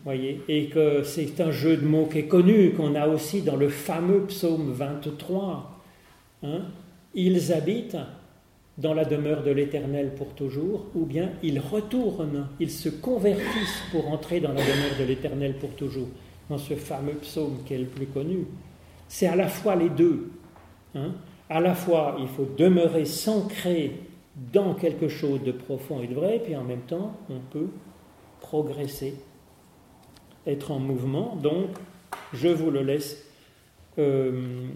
Voyez, et que c'est un jeu de mots qui est connu, qu'on a aussi dans le fameux psaume 23. Hein, ils habitent dans la demeure de l'Éternel pour toujours, ou bien ils retournent, ils se convertissent pour entrer dans la demeure de l'Éternel pour toujours, dans ce fameux psaume qui est le plus connu. C'est à la fois les deux. Hein. À la fois, il faut demeurer s'ancrer dans quelque chose de profond et de vrai, puis en même temps, on peut progresser, être en mouvement. Donc, je vous le laisse. Euh,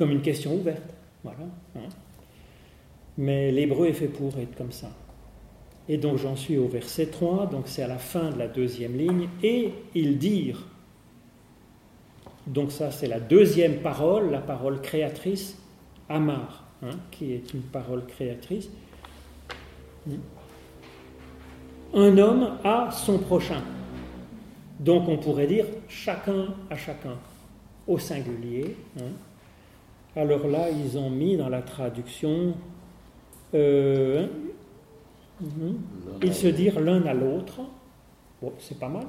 comme une question ouverte. Voilà. Hein. Mais l'hébreu est fait pour être comme ça. Et donc j'en suis au verset 3, donc c'est à la fin de la deuxième ligne, et ils dirent. Donc ça c'est la deuxième parole, la parole créatrice, Amar, hein, qui est une parole créatrice. Un homme a son prochain. Donc on pourrait dire chacun à chacun, au singulier. Hein. Alors là, ils ont mis dans la traduction, euh, mhm, ils se dirent l'un à l'autre. Bon, c'est pas mal.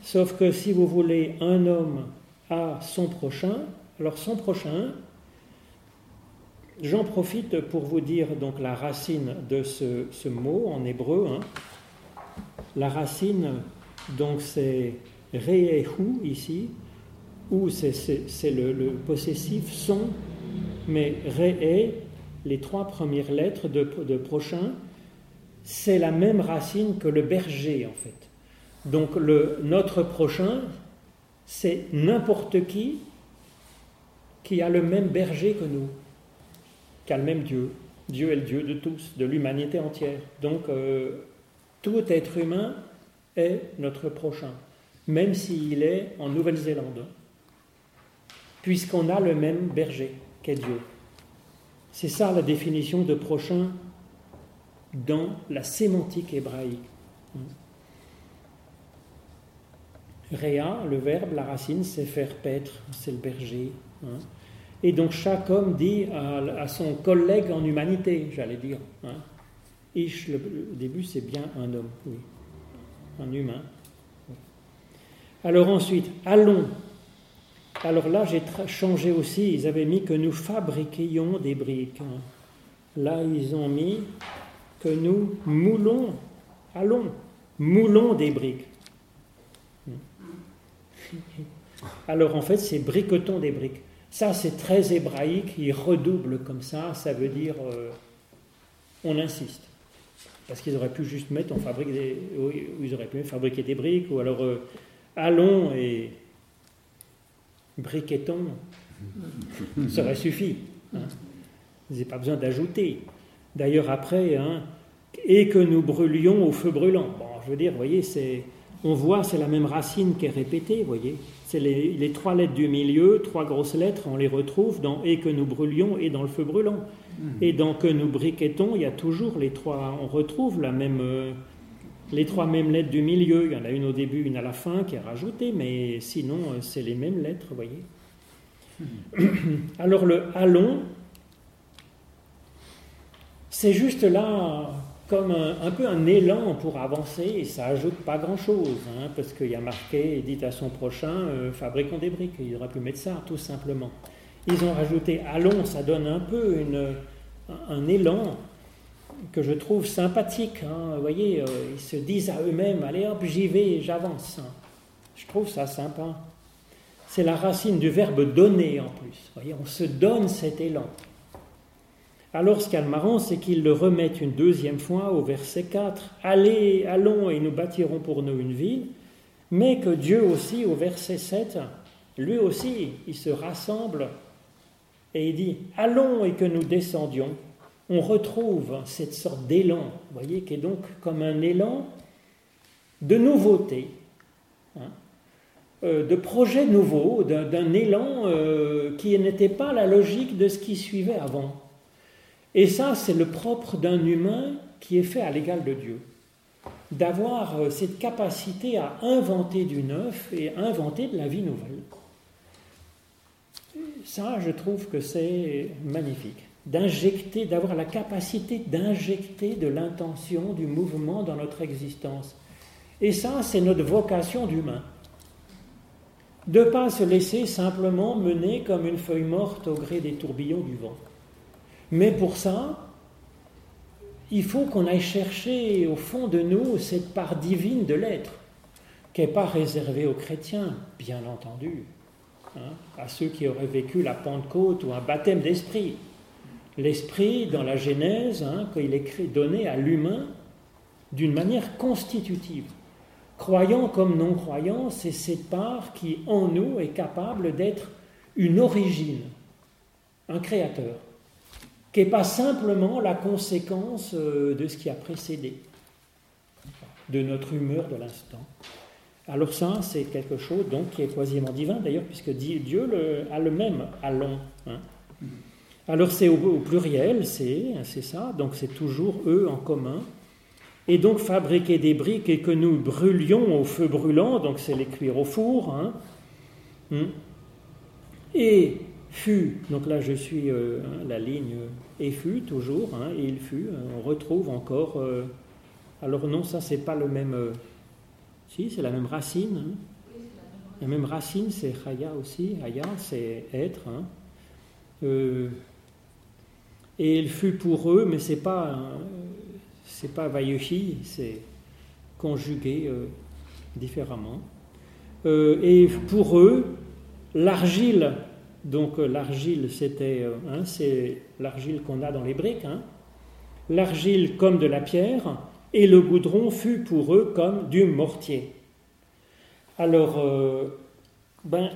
Sauf que si vous voulez, un homme a son prochain, alors son prochain, j'en profite pour vous dire donc la racine de ce, mot en hébreu. Hein. La racine, donc c'est re'ehu ici, où c'est le, possessif son, mais ré les trois premières lettres de, prochain, c'est la même racine que le berger en fait. Donc le, notre prochain, c'est n'importe qui qui a le même berger que nous, qui a le même Dieu. Dieu est le Dieu de tous, de l'humanité entière. Donc euh, tout être humain est notre prochain, même s'il est en Nouvelle-Zélande puisqu'on a le même berger qu'est Dieu. C'est ça la définition de prochain dans la sémantique hébraïque. Réa, le verbe, la racine, c'est faire paître, c'est le berger. Hein. Et donc chaque homme dit à, son collègue en humanité, j'allais dire. Hein. Ish, le, début, c'est bien un homme, oui, un humain. Alors ensuite, allons. Alors là, j'ai changé aussi, ils avaient mis que nous fabriquions des briques. Hein. Là, ils ont mis que nous moulons, allons, moulons des briques. Alors en fait, c'est briquetons des briques. Ça, c'est très hébraïque, il redouble comme ça, ça veut dire euh, on insiste. Parce qu'ils auraient pu juste mettre on fabrique des. ils auraient pu fabriquer des briques, ou alors euh, allons et briquetons. Ça aurait suffi. Hein. Vous pas besoin d'ajouter. D'ailleurs, après, hein, et que nous brûlions au feu brûlant. Bon, je veux dire, vous voyez, c'est, on voit, c'est la même racine qui est répétée, vous voyez. C'est les, trois lettres du milieu, trois grosses lettres, on les retrouve dans et que nous brûlions et dans le feu brûlant. Hmm. Et dans que nous briquetons, il y a toujours les trois, on retrouve la même, euh, les trois mêmes lettres du milieu. Il y en a une au début, une à la fin qui est rajoutée, mais sinon, euh, c'est les mêmes lettres, vous voyez. Hmm. Alors le allons, c'est juste là comme un, peu un élan pour avancer et ça ajoute pas grand-chose, hein, parce qu'il y a marqué, dit à son prochain, euh, fabriquons des briques, il aurait pu mettre ça tout simplement. Ils ont rajouté allons, ça donne un peu une, un élan que je trouve sympathique. Hein. Vous voyez, euh, ils se disent à eux-mêmes, allez hop, j'y vais, j'avance. Je trouve ça sympa. C'est la racine du verbe donner en plus. Vous voyez, on se donne cet élan. Alors ce qu'il y a marrant, c'est qu'ils le remettent une deuxième fois au verset 4. Allez, allons et nous bâtirons pour nous une ville. Mais que Dieu aussi, au verset 7, lui aussi, il se rassemble et il dit Allons et que nous descendions. On retrouve cette sorte d'élan, vous voyez, qui est donc comme un élan de nouveauté, hein, euh, de projet nouveau, d'un élan euh, qui n'était pas la logique de ce qui suivait avant. Et ça, c'est le propre d'un humain qui est fait à l'égal de Dieu. D'avoir euh, cette capacité à inventer du neuf et inventer de la vie nouvelle. Ça, je trouve que c'est magnifique. D'injecter, d'avoir la capacité d'injecter de l'intention, du mouvement dans notre existence. Et ça, c'est notre vocation d'humain. De ne pas se laisser simplement mener comme une feuille morte au gré des tourbillons du vent. Mais pour ça, il faut qu'on aille chercher au fond de nous cette part divine de l'être, qui n'est pas réservée aux chrétiens, bien entendu, hein, à ceux qui auraient vécu la Pentecôte ou un baptême d'esprit. L'esprit, dans la Genèse, hein, quand il est donné à l'humain d'une manière constitutive. Croyant comme non croyant, c'est cette part qui en nous est capable d'être une origine, un créateur qui n'est pas simplement la conséquence euh, de ce qui a précédé, de notre humeur de l'instant. Alors ça, c'est quelque chose donc qui est quasiment divin d'ailleurs, puisque Dieu a le même allons. Hein. Alors c'est au, pluriel, c'est ça, donc c'est toujours eux en commun. Et donc fabriquer des briques et que nous brûlions au feu brûlant, donc c'est les cuire au four. Hein. Hmm. Et fut, donc là je suis euh, hein, la ligne et fut toujours, hein, et il fut, euh, on retrouve encore. Euh, alors non, ça c'est pas le même. si, c'est la même racine. Hein. La même racine, c'est Haya aussi. Haya, c'est être. et il fut pour eux, mais c'est pas c'est pas Vayeshi, c'est conjugué différemment. et pour eux, l'argile donc euh, l'argile, c'était, euh, hein, c'est l'argile qu'on a dans les briques. Hein. L'argile comme de la pierre, et le goudron fut pour eux comme du mortier. Alors, euh, ben,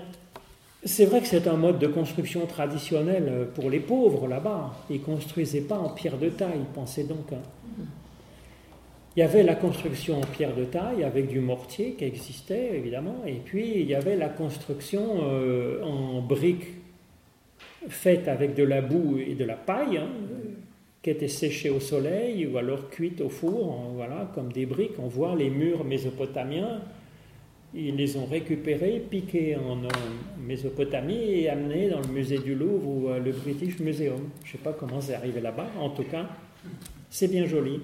c'est vrai que c'est un mode de construction traditionnel pour les pauvres là-bas. Ils construisaient pas en pierre de taille, pensez donc. Hein. Il y avait la construction en pierre de taille avec du mortier qui existait évidemment, et puis il y avait la construction en briques faites avec de la boue et de la paille, hein, qui étaient séchées au soleil ou alors cuites au four, voilà, comme des briques. On voit les murs mésopotamiens, ils les ont récupérés, piqués en Mésopotamie et amenés dans le musée du Louvre ou le British Museum. Je ne sais pas comment c'est arrivé là-bas, en tout cas, c'est bien joli.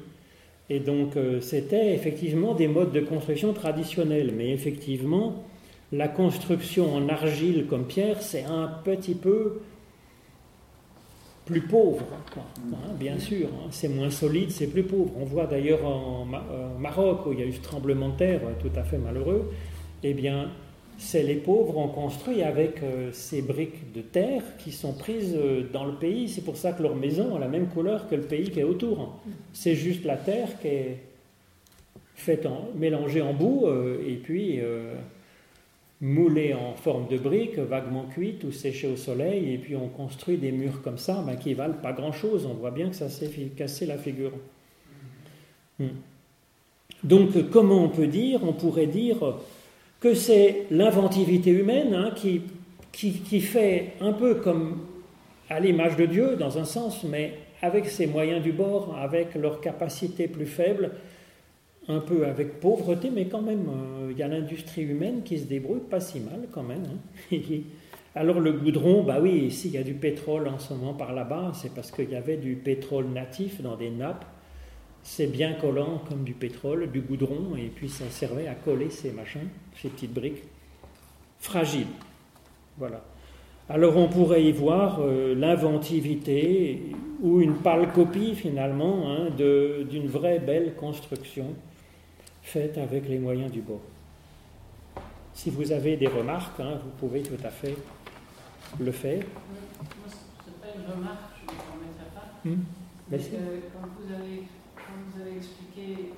Et donc, euh, c'était effectivement des modes de construction traditionnels, mais effectivement, la construction en argile comme pierre, c'est un petit peu plus pauvre, hein, bien sûr. Hein. c'est moins solide, c'est plus pauvre. On voit d'ailleurs en euh, Maroc, où il y a eu ce tremblement de terre tout à fait malheureux, eh bien, c'est les pauvres ont construit avec euh, ces briques de terre qui sont prises euh, dans le pays. C'est pour ça que leur maison a la même couleur que le pays qui est autour. C'est juste la terre qui est faite en, mélangée en boue et puis moulée en forme de briques, vaguement cuite ou séchée au soleil, et puis on construit des murs comme ça ben, qui valent pas grand-chose. On voit bien que ça s'est cassé la figure. Hmm. Donc comment on peut dire On pourrait dire que c'est l'inventivité humaine hein, qui, qui, fait un peu comme à l'image de Dieu dans un sens, mais avec ses moyens du bord, avec leurs capacités plus faibles, un peu avec pauvreté, mais quand même, euh, il y a l'industrie humaine qui se débrouille pas si mal quand même. Hein. Alors le goudron, bah oui, s'il y a du pétrole en ce moment par là-bas, c'est parce qu'il y avait du pétrole natif dans des nappes. C'est bien collant comme du pétrole, du goudron, et puis ça servait à coller ces machins, ces petites briques fragiles. Voilà. Alors on pourrait y voir euh, l'inventivité ou une pâle copie finalement hein, d'une vraie belle construction faites avec les moyens du bord. Si vous avez des remarques, hein, vous pouvez tout à fait le faire. Moi, ce n'est pas une remarque, je ne pas. Hmm. Mais quand, vous avez, quand vous avez expliqué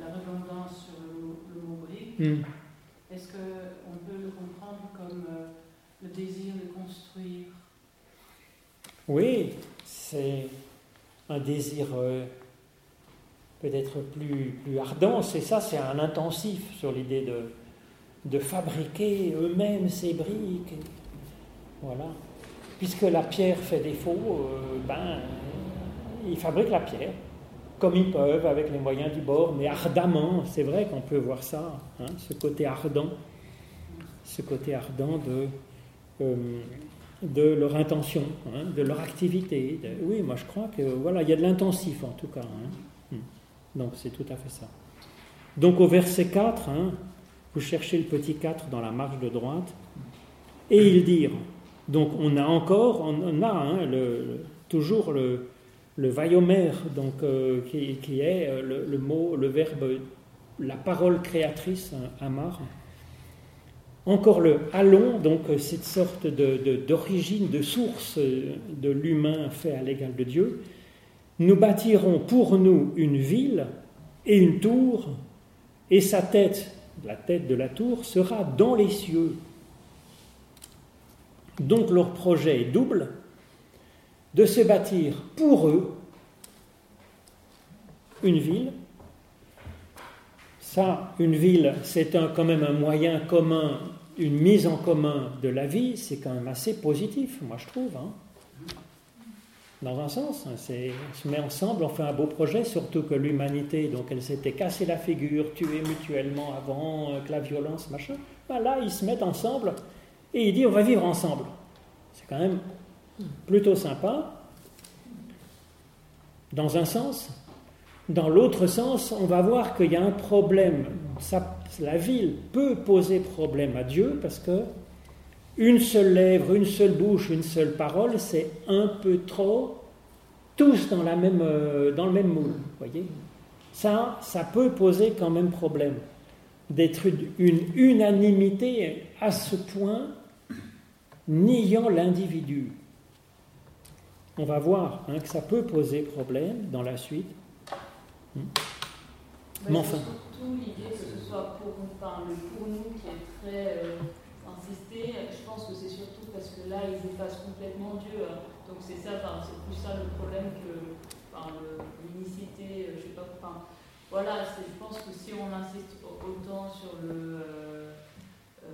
la redondance sur le, mot brique, hmm. est-ce qu'on peut le comprendre comme euh, le désir de construire? Oui, c'est un désir. Euh, peut-être plus, plus ardent, c'est ça, c'est un intensif sur l'idée de, de fabriquer eux-mêmes ces briques. Voilà. Puisque la pierre fait défaut, euh, ben, ils fabriquent la pierre, comme ils peuvent, avec les moyens du bord, mais ardemment. C'est vrai qu'on peut voir ça, hein, ce côté ardent, ce côté ardent de, euh, de leur intention, hein, de leur activité. oui, moi je crois que voilà, il y a de l'intensif en tout cas. Hein. Donc c'est tout à fait ça. Donc au verset 4, hein, vous cherchez le petit 4 dans la marge de droite, et ils dirent. Donc on a encore, on a toujours le, le vaillomère, donc, euh, qui, est euh, le, mot, le verbe, la parole créatrice, hein, amar. Encore le allons, donc euh, cette sorte d'origine, de, de source de l'humain fait à l'égal de Dieu nous bâtirons pour nous une ville et une tour, et sa tête, la tête de la tour, sera dans les cieux. Donc leur projet est double, de se bâtir pour eux une ville. Ça, une ville, c'est quand même un moyen commun, une mise en commun de la vie, c'est quand même assez positif, moi je trouve. Hein dans un sens. Hein, on se met ensemble, on fait un beau projet, surtout que l'humanité, donc elle s'était cassée la figure, tuée mutuellement avant, euh, que la violence, machin. Là, ils se mettent ensemble et ils disent on va vivre ensemble. C'est quand même plutôt sympa, dans un sens. Dans l'autre sens, on va voir qu'il y a un problème. la ville peut poser problème à Dieu parce que une seule lèvre, une seule bouche, une seule parole, c'est un peu trop, tous dans, euh, le même moule. Voyez ça peut poser quand même problème. D'être une unanimité à ce point, niant l'individu. On va voir hein, que ça peut poser problème dans la suite. Hmm. Mais, enfin. Surtout l'idée que ce soit pour, pour nous qui est très. Euh, je pense que c'est surtout parce que là, ils effacent complètement Dieu. Hein. Donc c'est ça, c'est plus ça le problème que l'unicité, euh, je sais pas. Enfin, voilà, je pense que si on insiste autant sur le euh, euh,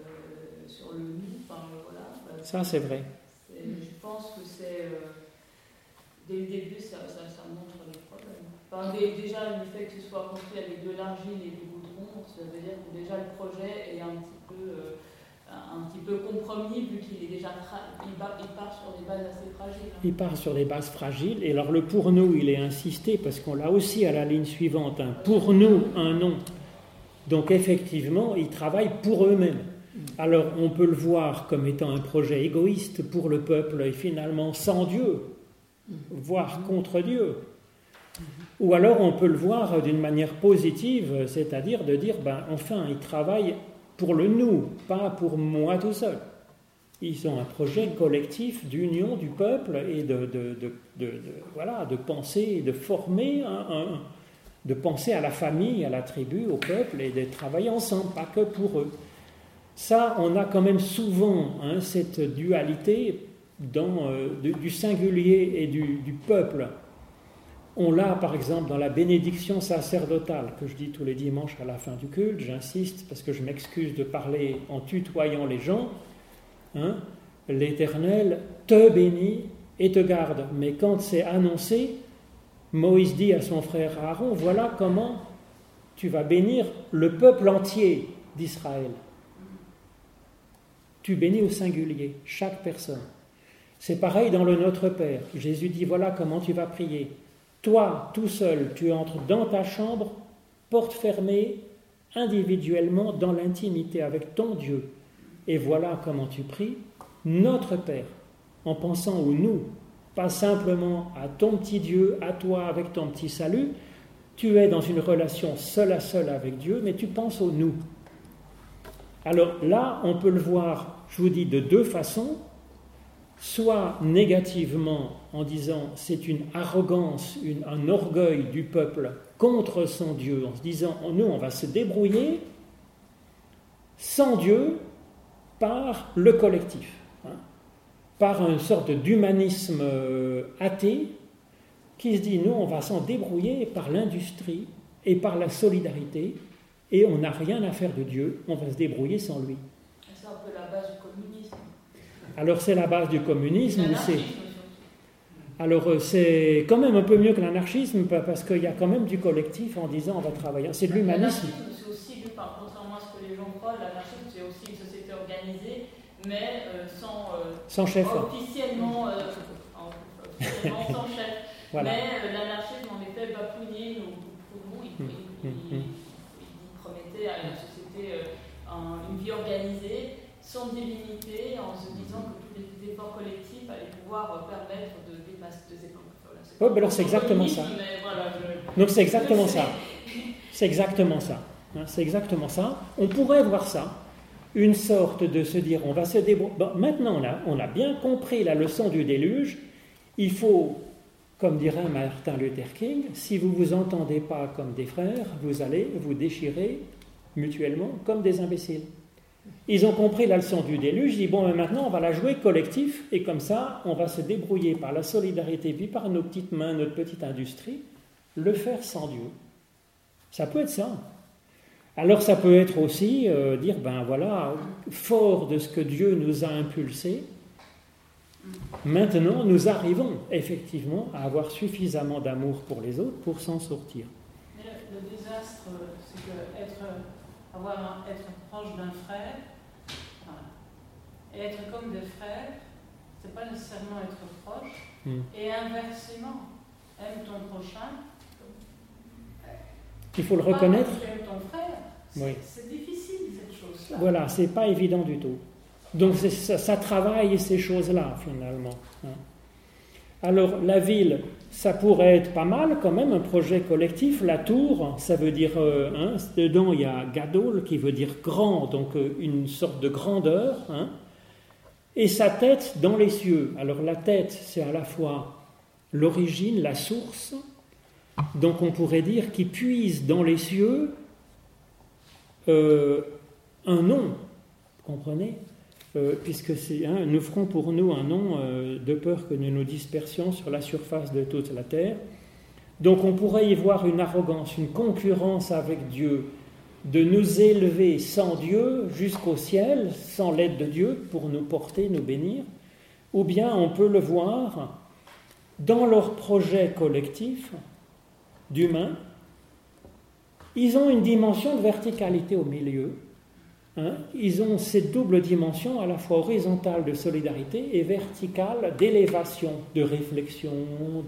sur le nous, enfin voilà. Bah, ça c'est vrai. Je pense que c'est dès le début, ça, montre déjà, le fait que ce soit construit avec de l'argile et du goudron, ça veut dire que déjà le projet est un petit peu, euh, compromis vu qu'il est déjà il, part sur des bases assez fragiles. Il part sur des bases fragiles. Et alors le pour nous, il est insisté parce qu'on l'a aussi à la ligne suivante. Un pour nous, un nom. Donc effectivement, ils travaillent pour eux-mêmes. Alors on peut le voir comme étant un projet égoïste pour le peuple et finalement sans Dieu, voire contre Dieu. Ou alors on peut le voir d'une manière positive, c'est-à-dire de dire, ben, enfin, ils travaillent pour le nous, pas pour moi tout seul. Ils ont un projet collectif d'union du peuple et de, voilà, de penser, de former, de penser à la famille, à la tribu, au peuple et de travailler ensemble, pas que pour eux. Ça, on a quand même souvent hein, cette dualité dans, euh, du, singulier et du, peuple. On l'a par exemple dans la bénédiction sacerdotale que je dis tous les dimanches à la fin du culte, j'insiste parce que je m'excuse de parler en tutoyant les gens. Hein. L'Éternel te bénit et te garde. Mais quand c'est annoncé, Moïse dit à son frère Aaron, voilà comment tu vas bénir le peuple entier d'Israël. Tu bénis au singulier, chaque personne. C'est pareil dans le Notre Père. Jésus dit, voilà comment tu vas prier. Toi, tout seul, tu entres dans ta chambre, porte fermée, individuellement, dans l'intimité avec ton Dieu. Et voilà comment tu pries, notre Père, en pensant au nous, pas simplement à ton petit Dieu, à toi avec ton petit salut. Tu es dans une relation seul à seul avec Dieu, mais tu penses au nous. Alors là, on peut le voir, je vous dis, de deux façons soit négativement en disant c'est une arrogance, un orgueil du peuple contre son Dieu, en se disant nous on va se débrouiller sans Dieu par le collectif, hein, par une sorte d'humanisme euh, athée qui se dit nous on va s'en débrouiller par l'industrie et par la solidarité et on n'a rien à faire de Dieu, on va se débrouiller sans lui. C'est un peu la base du communisme. Alors c'est la base du communisme. Alors euh, c'est quand même un peu mieux que l'anarchisme parce qu'il y a quand même du collectif en disant on va travailler. C'est de l'humanisme. C'est aussi, contrairement à ce que les gens croient, l'anarchisme c'est aussi une société organisée, mais euh, sans, euh, sans chef. Officiellement, sans chef. Mais l'anarchisme en effet pour nous, il, hum, hum, hum. il, promettait à la société une vie organisée sans divinité, en se disant que tous les efforts collectifs allaient pouvoir permettre de dépasser des efforts. Oui, ben alors c'est exactement ça. Donc c'est exactement ça. C'est exactement ça. Hein, c'est exactement ça. On pourrait voir ça, une sorte de se dire, on va se débrouiller. Bon, maintenant, là, on a bien compris la leçon du déluge. Il faut, comme dirait Martin Luther King, si vous vous entendez pas comme des frères, vous allez vous déchirer mutuellement comme des imbéciles. Ils ont compris la leçon du déluge, ils disent bon, maintenant on va la jouer collectif, et comme ça, on va se débrouiller par la solidarité, puis par nos petites mains, notre petite industrie, le faire sans Dieu. Ça peut être ça. Alors ça peut être aussi euh, dire, ben voilà, fort de ce que Dieu nous a impulsé, maintenant nous arrivons effectivement à avoir suffisamment d'amour pour les autres pour s'en sortir. Mais le, désastre, c'est que être, avoir être proche d'un frère, et être comme des frères, c'est pas nécessairement être proche. Hmm. Et inversement, aime ton prochain. Il faut le reconnaître. Aime ton frère. Oui. C'est difficile cette chose-là. Voilà, c'est pas évident du tout. Donc ça, ça, travaille ces choses-là finalement. Hein. Alors la ville, ça pourrait être pas mal quand même, un projet collectif. La tour, ça veut dire, euh, hein, dedans il y a Gadol qui veut dire grand, donc euh, une sorte de grandeur. Hein, et sa tête dans les cieux. Alors la tête, c'est à la fois l'origine, la source, donc on pourrait dire qu'il puise dans les cieux euh, un nom, comprenez? Euh, puisque nous ferons pour nous un nom euh, de peur que nous nous dispersions sur la surface de toute la terre. Donc on pourrait y voir une arrogance, une concurrence avec Dieu, de nous élever sans Dieu jusqu'au ciel, sans l'aide de Dieu, pour nous porter, nous bénir, ou bien on peut le voir dans leur projet collectif, d'humains, ils ont une dimension de verticalité au milieu. Hein? Ils ont cette double dimension à la fois horizontale de solidarité et verticale d'élévation, de réflexion,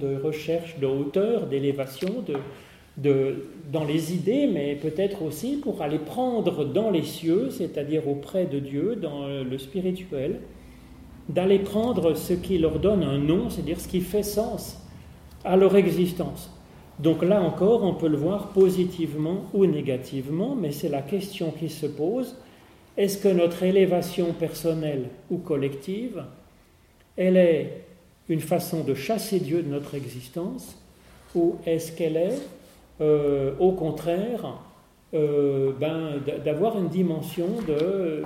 de recherche de hauteur, d'élévation de, dans les idées, mais peut-être aussi pour aller prendre dans les cieux, c'est-à-dire auprès de Dieu, dans le spirituel, d'aller prendre ce qui leur donne un nom, c'est-à-dire ce qui fait sens à leur existence. Donc là encore, on peut le voir positivement ou négativement, mais c'est la question qui se pose. Est-ce que notre élévation personnelle ou collective, elle est une façon de chasser Dieu de notre existence, ou est-ce qu'elle est, euh, au contraire, euh, ben, d'avoir une dimension de,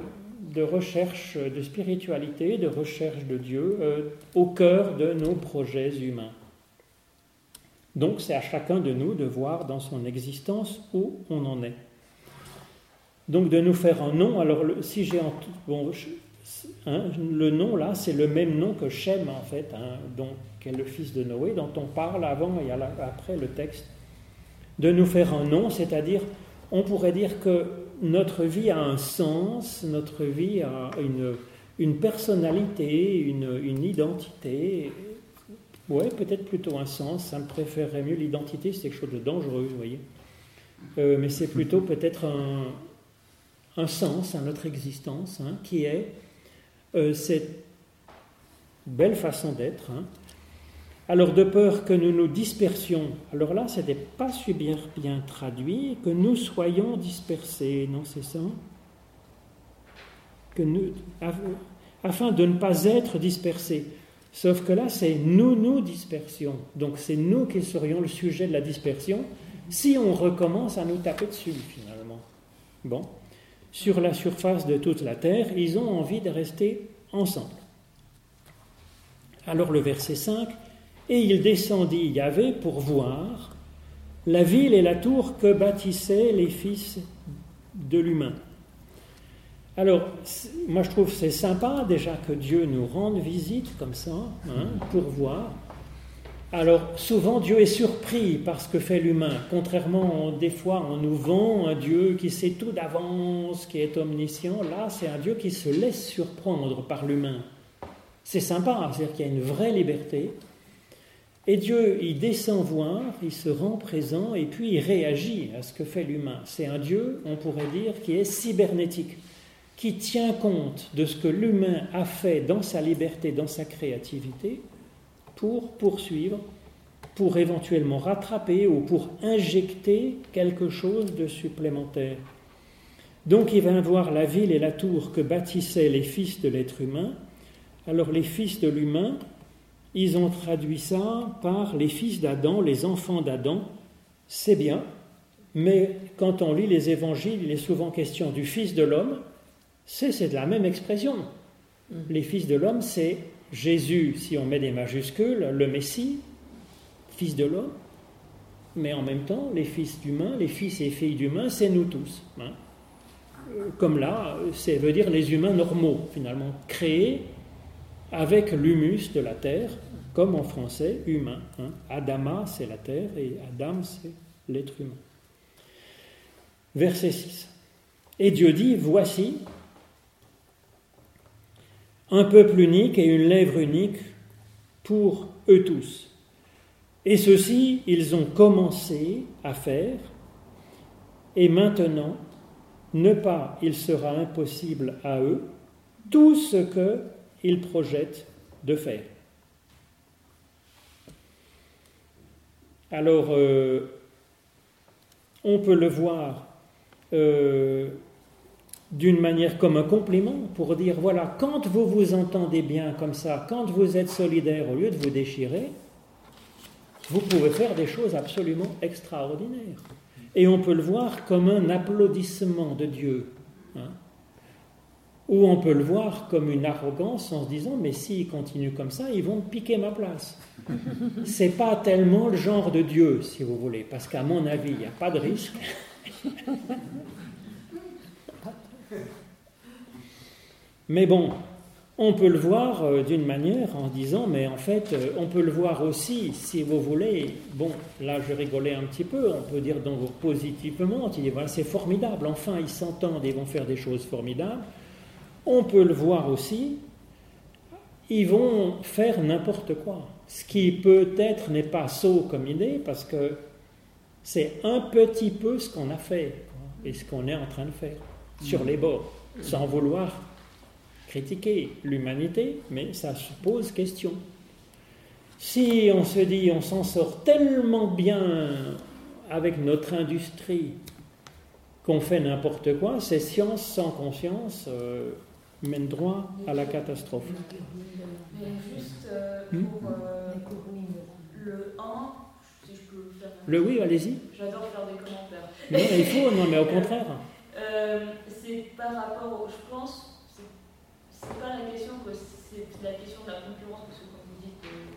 recherche de spiritualité, de recherche de Dieu euh, au cœur de nos projets humains? Donc c'est à chacun de nous de voir dans son existence où on en est. Donc de nous faire un nom. Alors si j'ai bon, hein, le nom là, c'est le même nom que Shem en fait, hein, donc, qui est le fils de Noé, dont on parle avant et après le texte. De nous faire un nom, c'est-à-dire, on pourrait dire que notre vie a un sens, notre vie a une, une personnalité, une, identité, oui, peut-être plutôt un sens. Ça me préférerait mieux. L'identité, c'est quelque chose de dangereux, vous voyez. Euh, mais c'est plutôt peut-être un, sens à notre existence, hein, qui est euh, cette belle façon d'être. Hein. Alors, de peur que nous nous dispersions, alors là, ce n'était pas super bien traduit, que nous soyons dispersés, non, c'est ça? Que nous, Afin de ne pas être dispersés. Sauf que là, c'est nous nous dispersions. Donc c'est nous qui serions le sujet de la dispersion si on recommence à nous taper dessus, finalement. Bon. Sur la surface de toute la terre, ils ont envie de rester ensemble. Alors le verset 5, et il descendit Yahvé pour voir la ville et la tour que bâtissaient les fils de l'humain. Alors, moi je trouve c'est sympa déjà que Dieu nous rende visite comme ça, hein, pour voir. Alors, souvent Dieu est surpris par ce que fait l'humain, contrairement des fois on nous vend un Dieu qui sait tout d'avance, qui est omniscient. Là, c'est un Dieu qui se laisse surprendre par l'humain. C'est sympa, c'est-à-dire qu'il y a une vraie liberté. Et Dieu, il descend voir, il se rend présent et puis il réagit à ce que fait l'humain. C'est un Dieu, on pourrait dire, qui est cybernétique qui tient compte de ce que l'humain a fait dans sa liberté, dans sa créativité, pour poursuivre, pour éventuellement rattraper ou pour injecter quelque chose de supplémentaire. Donc il va voir la ville et la tour que bâtissaient les fils de l'être humain. Alors les fils de l'humain, ils ont traduit ça par les fils d'Adam, les enfants d'Adam. C'est bien, mais quand on lit les évangiles, il est souvent question du fils de l'homme, c'est de la même expression. Mm. Les fils de l'homme, c'est Jésus, si on met des majuscules, le Messie, fils de l'homme, mais en même temps, les fils d'humains, les fils et filles d'humains, c'est nous tous. Hein. Comme là, ça veut dire les humains normaux, finalement, créés avec l'humus de la terre, comme en français, humain. Hein. Adama, c'est la terre, et Adam, c'est l'être humain. Verset 6. Et Dieu dit, voici, un peuple unique et une lèvre unique pour eux tous. Et ceci, ils ont commencé à faire, et maintenant, ne pas, il sera impossible à eux, tout ce qu'ils projettent de faire. Alors, euh, on peut le voir euh, d'une manière comme un compliment pour dire voilà, quand vous vous entendez bien comme ça, quand vous êtes solidaire au lieu de vous déchirer, vous pouvez faire des choses absolument extraordinaires. Et on peut le voir comme un applaudissement de Dieu. Hein. ou on peut le voir comme une arrogance en se disant mais s'ils continuent comme ça, ils vont piquer ma place. C'est pas tellement le genre de Dieu, si vous voulez, parce qu'à mon avis, il n'y a pas de risque. Mais bon, On peut le voir euh, d'une manière en disant, mais en fait, euh, on peut le voir aussi, si vous voulez, bon, là je rigolais un petit peu, on peut dire donc positivement, il dit, voilà, c'est formidable, enfin ils s'entendent, ils vont faire des choses formidables. On peut le voir aussi, ils vont faire n'importe quoi. Ce qui peut-être n'est pas sot comme idée, parce que c'est un petit peu ce qu'on a fait et ce qu'on est en train de faire sur les bords, sans vouloir critiquer l'humanité, mais ça se pose question. Si on se dit on s'en sort tellement bien avec notre industrie qu'on fait n'importe quoi, c'est science sans conscience euh, mène droit à la catastrophe. Mais juste euh, hmm? pour euh, le 1, si je peux faire. Le oui, allez-y. J'adore faire des commentaires. Non, il faut, non, mais au contraire. c'est par rapport, au, je pense, c'est pas la question que c'est la question de la concurrence, parce que comme vous dites, euh,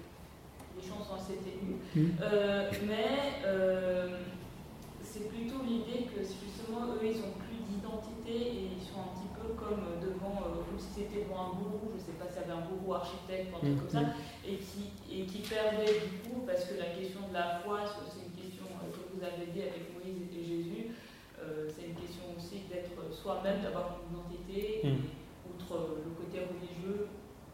les champs sont assez ténus. Mm. Euh, mais euh, c'est plutôt l'idée que justement, eux, ils ont plus d'identité et ils sont un petit peu comme devant, comme si c'était devant un gourou, je sais pas si avait un gourou architecte, un truc mm. comme ça, et qui, et qui perdait du coup, parce que la question de la foi, c'est une question que vous avez dit avec Moïse et Jésus, c'est une question aussi d'être soi-même, d'avoir une identité. Le côté religieux,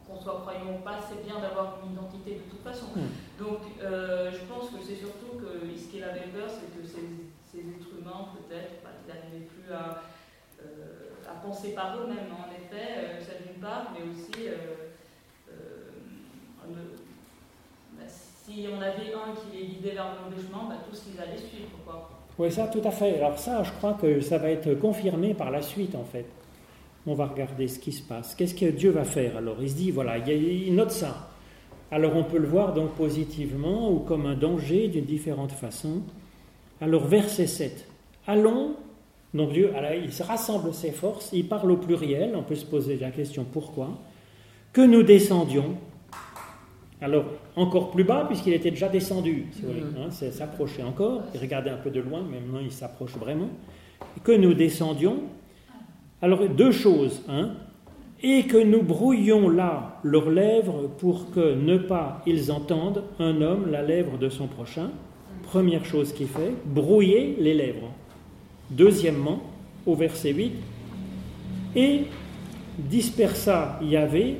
qu'on soit croyant ou pas, c'est bien d'avoir une identité de toute façon. Hmm. Donc euh, je pense que c'est surtout que ce qu'il avait peur, c'est que ces, êtres humains, peut-être, bah, n'arrivaient plus à, euh, à, penser par eux-mêmes. En effet, ça euh, d'une part, mais aussi bah, si on avait un qui les guidait vers le chemin, bah, tous qu'ils allaient suivre. Quoi. Oui, ça, tout à fait. Alors ça, je crois que ça va être confirmé par la suite, en fait on va regarder ce qui se passe. Qu'est-ce que Dieu va faire alors? Il se dit, voilà, il note ça. Alors on peut le voir donc positivement ou comme un danger d'une différente façon. Alors verset 7. Allons, donc Dieu, il se rassemble ses forces, il parle au pluriel, on peut se poser la question pourquoi, que nous descendions. Alors encore plus bas puisqu'il était déjà descendu, mm-hmm. hein, s'approcher encore, il regardait un peu de loin, mais maintenant il s'approche vraiment. Que nous descendions alors deux choses, hein, et que nous brouillions là leurs lèvres pour que ne pas ils entendent un homme la lèvre de son prochain. Première chose qu'il fait, brouiller les lèvres. Deuxièmement, au verset 8, et dispersa Yahvé,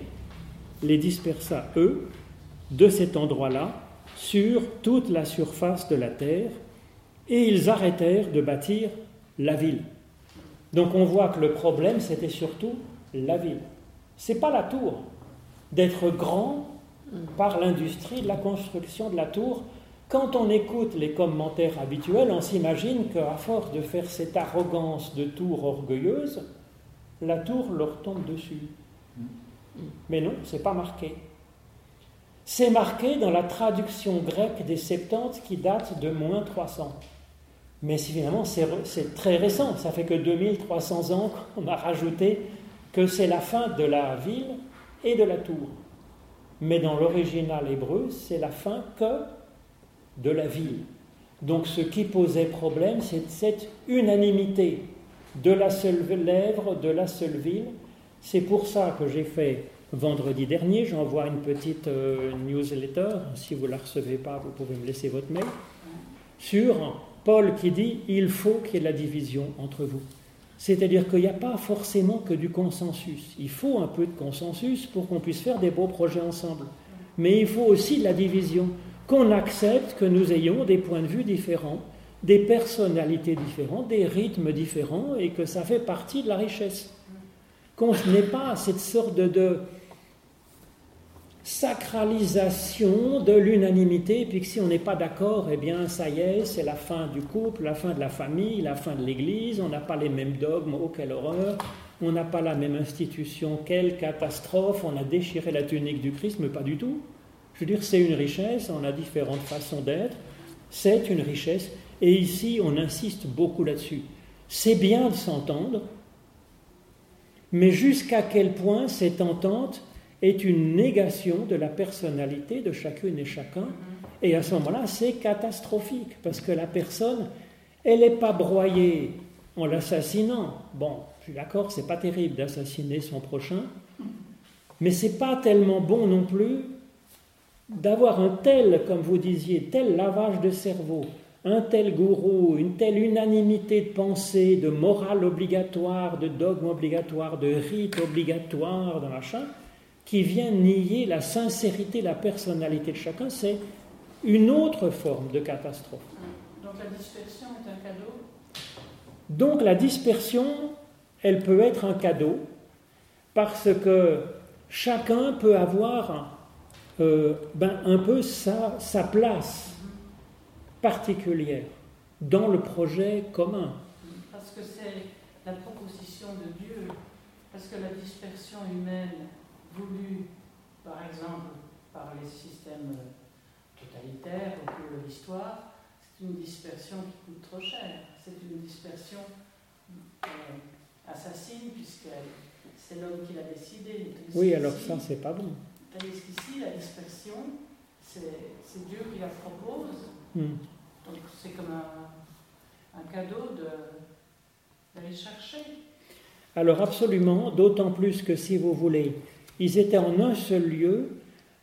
les dispersa eux, de cet endroit-là, sur toute la surface de la terre, et ils arrêtèrent de bâtir la ville. Donc on voit que le problème, c'était surtout la ville. C'est pas la tour. D'être grand par l'industrie de la construction de la tour, quand on écoute les commentaires habituels, on s'imagine qu'à force de faire cette arrogance de tour orgueilleuse, la tour leur tombe dessus. Mais non, c'est pas marqué. C'est marqué dans la traduction grecque des Septante qui date de moins 300. Mais finalement, c'est très récent. Ça fait que 2300 ans qu'on a rajouté que c'est la fin de la ville et de la tour. Mais dans l'original hébreu, c'est la fin que de la ville. Donc ce qui posait problème, c'est cette unanimité de la seule lèvre, de la seule ville. C'est pour ça que j'ai fait vendredi dernier, j'envoie une petite euh, newsletter, si vous ne la recevez pas, vous pouvez me laisser votre mail, sur Paul qui dit il faut qu'il y ait la division entre vous. C'est-à-dire qu'il n'y a pas forcément que du consensus. Il faut un peu de consensus pour qu'on puisse faire des beaux projets ensemble. Mais il faut aussi de la division, qu'on accepte que nous ayons des points de vue différents, des personnalités différentes, des rythmes différents, et que ça fait partie de la richesse. Qu'on n'ait pas cette sorte de sacralisation de l'unanimité, puis que si on n'est pas d'accord, eh bien ça y est, c'est la fin du couple, la fin de la famille, la fin de l'Église, on n'a pas les mêmes dogmes, oh quelle horreur, on n'a pas la même institution, quelle catastrophe, on a déchiré la tunique du Christ, mais pas du tout. Je veux dire, c'est une richesse, on a différentes façons d'être, c'est une richesse, et ici on insiste beaucoup là-dessus. C'est bien de s'entendre, mais jusqu'à quel point cette entente est une négation de la personnalité de chacune et chacun. Et à ce moment-là, c'est catastrophique, parce que la personne, elle n'est pas broyée en l'assassinant. Bon, je suis d'accord, c'est pas terrible d'assassiner son prochain, Mais c'est pas tellement bon non plus d'avoir un tel, comme vous disiez, tel lavage de cerveau, un tel gourou, une telle unanimité de pensée, de morale obligatoire, de dogme obligatoire, de rite obligatoire, de machin, qui vient nier la sincérité, la personnalité de chacun, c'est une autre forme de catastrophe. Donc la dispersion est un cadeau? Donc la dispersion, elle peut être un cadeau, parce que chacun peut avoir euh, ben, un peu sa, sa place particulière dans le projet commun. Parce que c'est la proposition de Dieu, parce que la dispersion humaine voulue, par exemple, par les systèmes totalitaires au cours de l'histoire, c'est une dispersion qui coûte trop cher. C'est une dispersion euh, assassine, puisque c'est l'homme qui l'a décidé. Oui, alors ça, c'est pas bon. Tandis qu'ici, la dispersion, c'est Dieu qui la propose. Hmm. Donc c'est comme un, un cadeau d'aller chercher. Alors absolument, d'autant plus que si vous voulez, ils étaient en un seul lieu,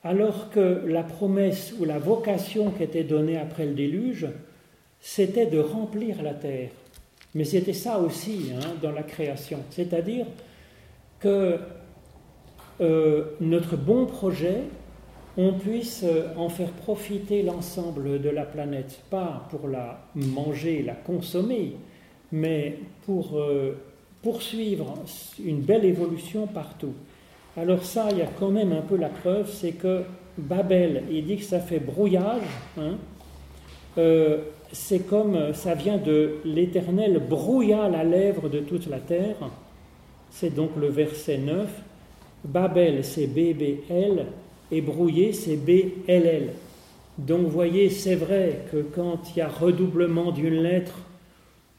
alors que la promesse ou la vocation qui était donnée après le déluge, c'était de remplir la terre. Mais c'était ça aussi hein, dans la création, c'est-à-dire que euh, notre bon projet, on puisse euh, en faire profiter l'ensemble de la planète, pas pour la manger, la consommer, mais pour euh, poursuivre une belle évolution partout. Alors ça, il y a quand même un peu la preuve, c'est que Babel, il dit que ça fait brouillage, hein, c'est comme ça vient de l'Éternel brouilla la lèvre de toute la terre, c'est donc le verset 9, Babel, c'est BBL, et brouillé, c'est BLL. Donc, voyez, c'est vrai que quand il y a redoublement d'une lettre,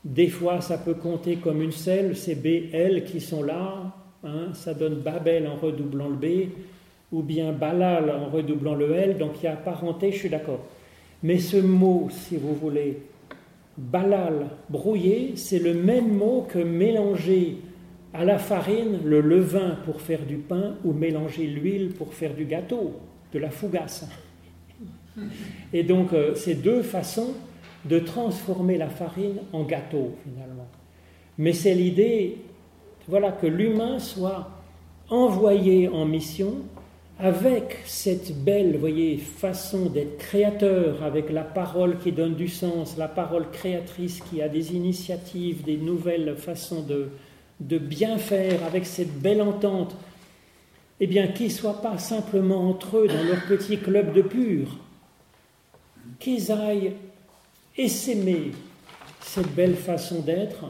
des fois ça peut compter comme une selle, c'est BL qui sont là, hein, ça donne Babel en redoublant le B, ou bien Balal en redoublant le L, donc il y a parenté, je suis d'accord. Mais ce mot, si vous voulez, Balal, brouillé, c'est le même mot que mélanger à la farine le levain pour faire du pain ou mélanger l'huile pour faire du gâteau, de la fougasse. Et donc, euh, c'est deux façons de transformer la farine en gâteau, finalement. Mais c'est l'idée, voilà, que l'humain soit envoyé en mission avec cette belle, façon d'être créateur, avec la parole qui donne du sens, la parole créatrice qui a des initiatives, des nouvelles façons de, de bien faire avec cette belle entente, eh bien, qu'ils ne soient pas simplement entre eux dans leur petit club de pur, qu'ils aillent essaimer cette belle façon d'être,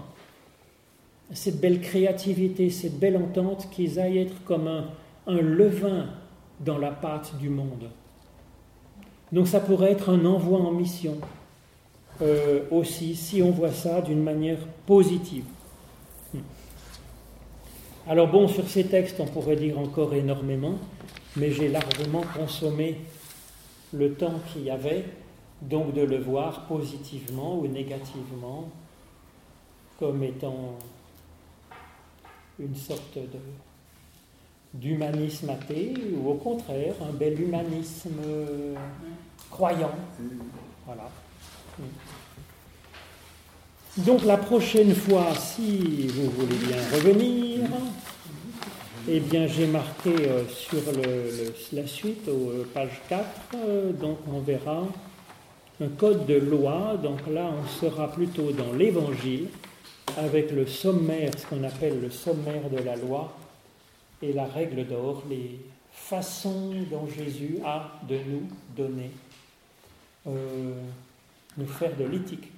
cette belle créativité, cette belle entente, qu'ils aillent être comme un, levain dans la pâte du monde. Donc ça pourrait être un envoi en mission euh, aussi, si on voit ça d'une manière positive. Alors bon, sur ces textes, on pourrait dire encore énormément, mais j'ai largement consommé le temps qu'il y avait, donc de le voir positivement ou négativement, comme étant une sorte d'humanisme athée, ou au contraire, un bel humanisme croyant. Voilà. Donc la prochaine fois, si vous voulez bien revenir, eh bien j'ai marqué euh, sur la suite, au euh, page 4, euh, donc on verra un code de loi. Donc là, on sera plutôt dans l'évangile, avec le sommaire, ce qu'on appelle le sommaire de la loi, et la règle d'or, les façons dont Jésus a de nous donner, nous faire de l'éthique.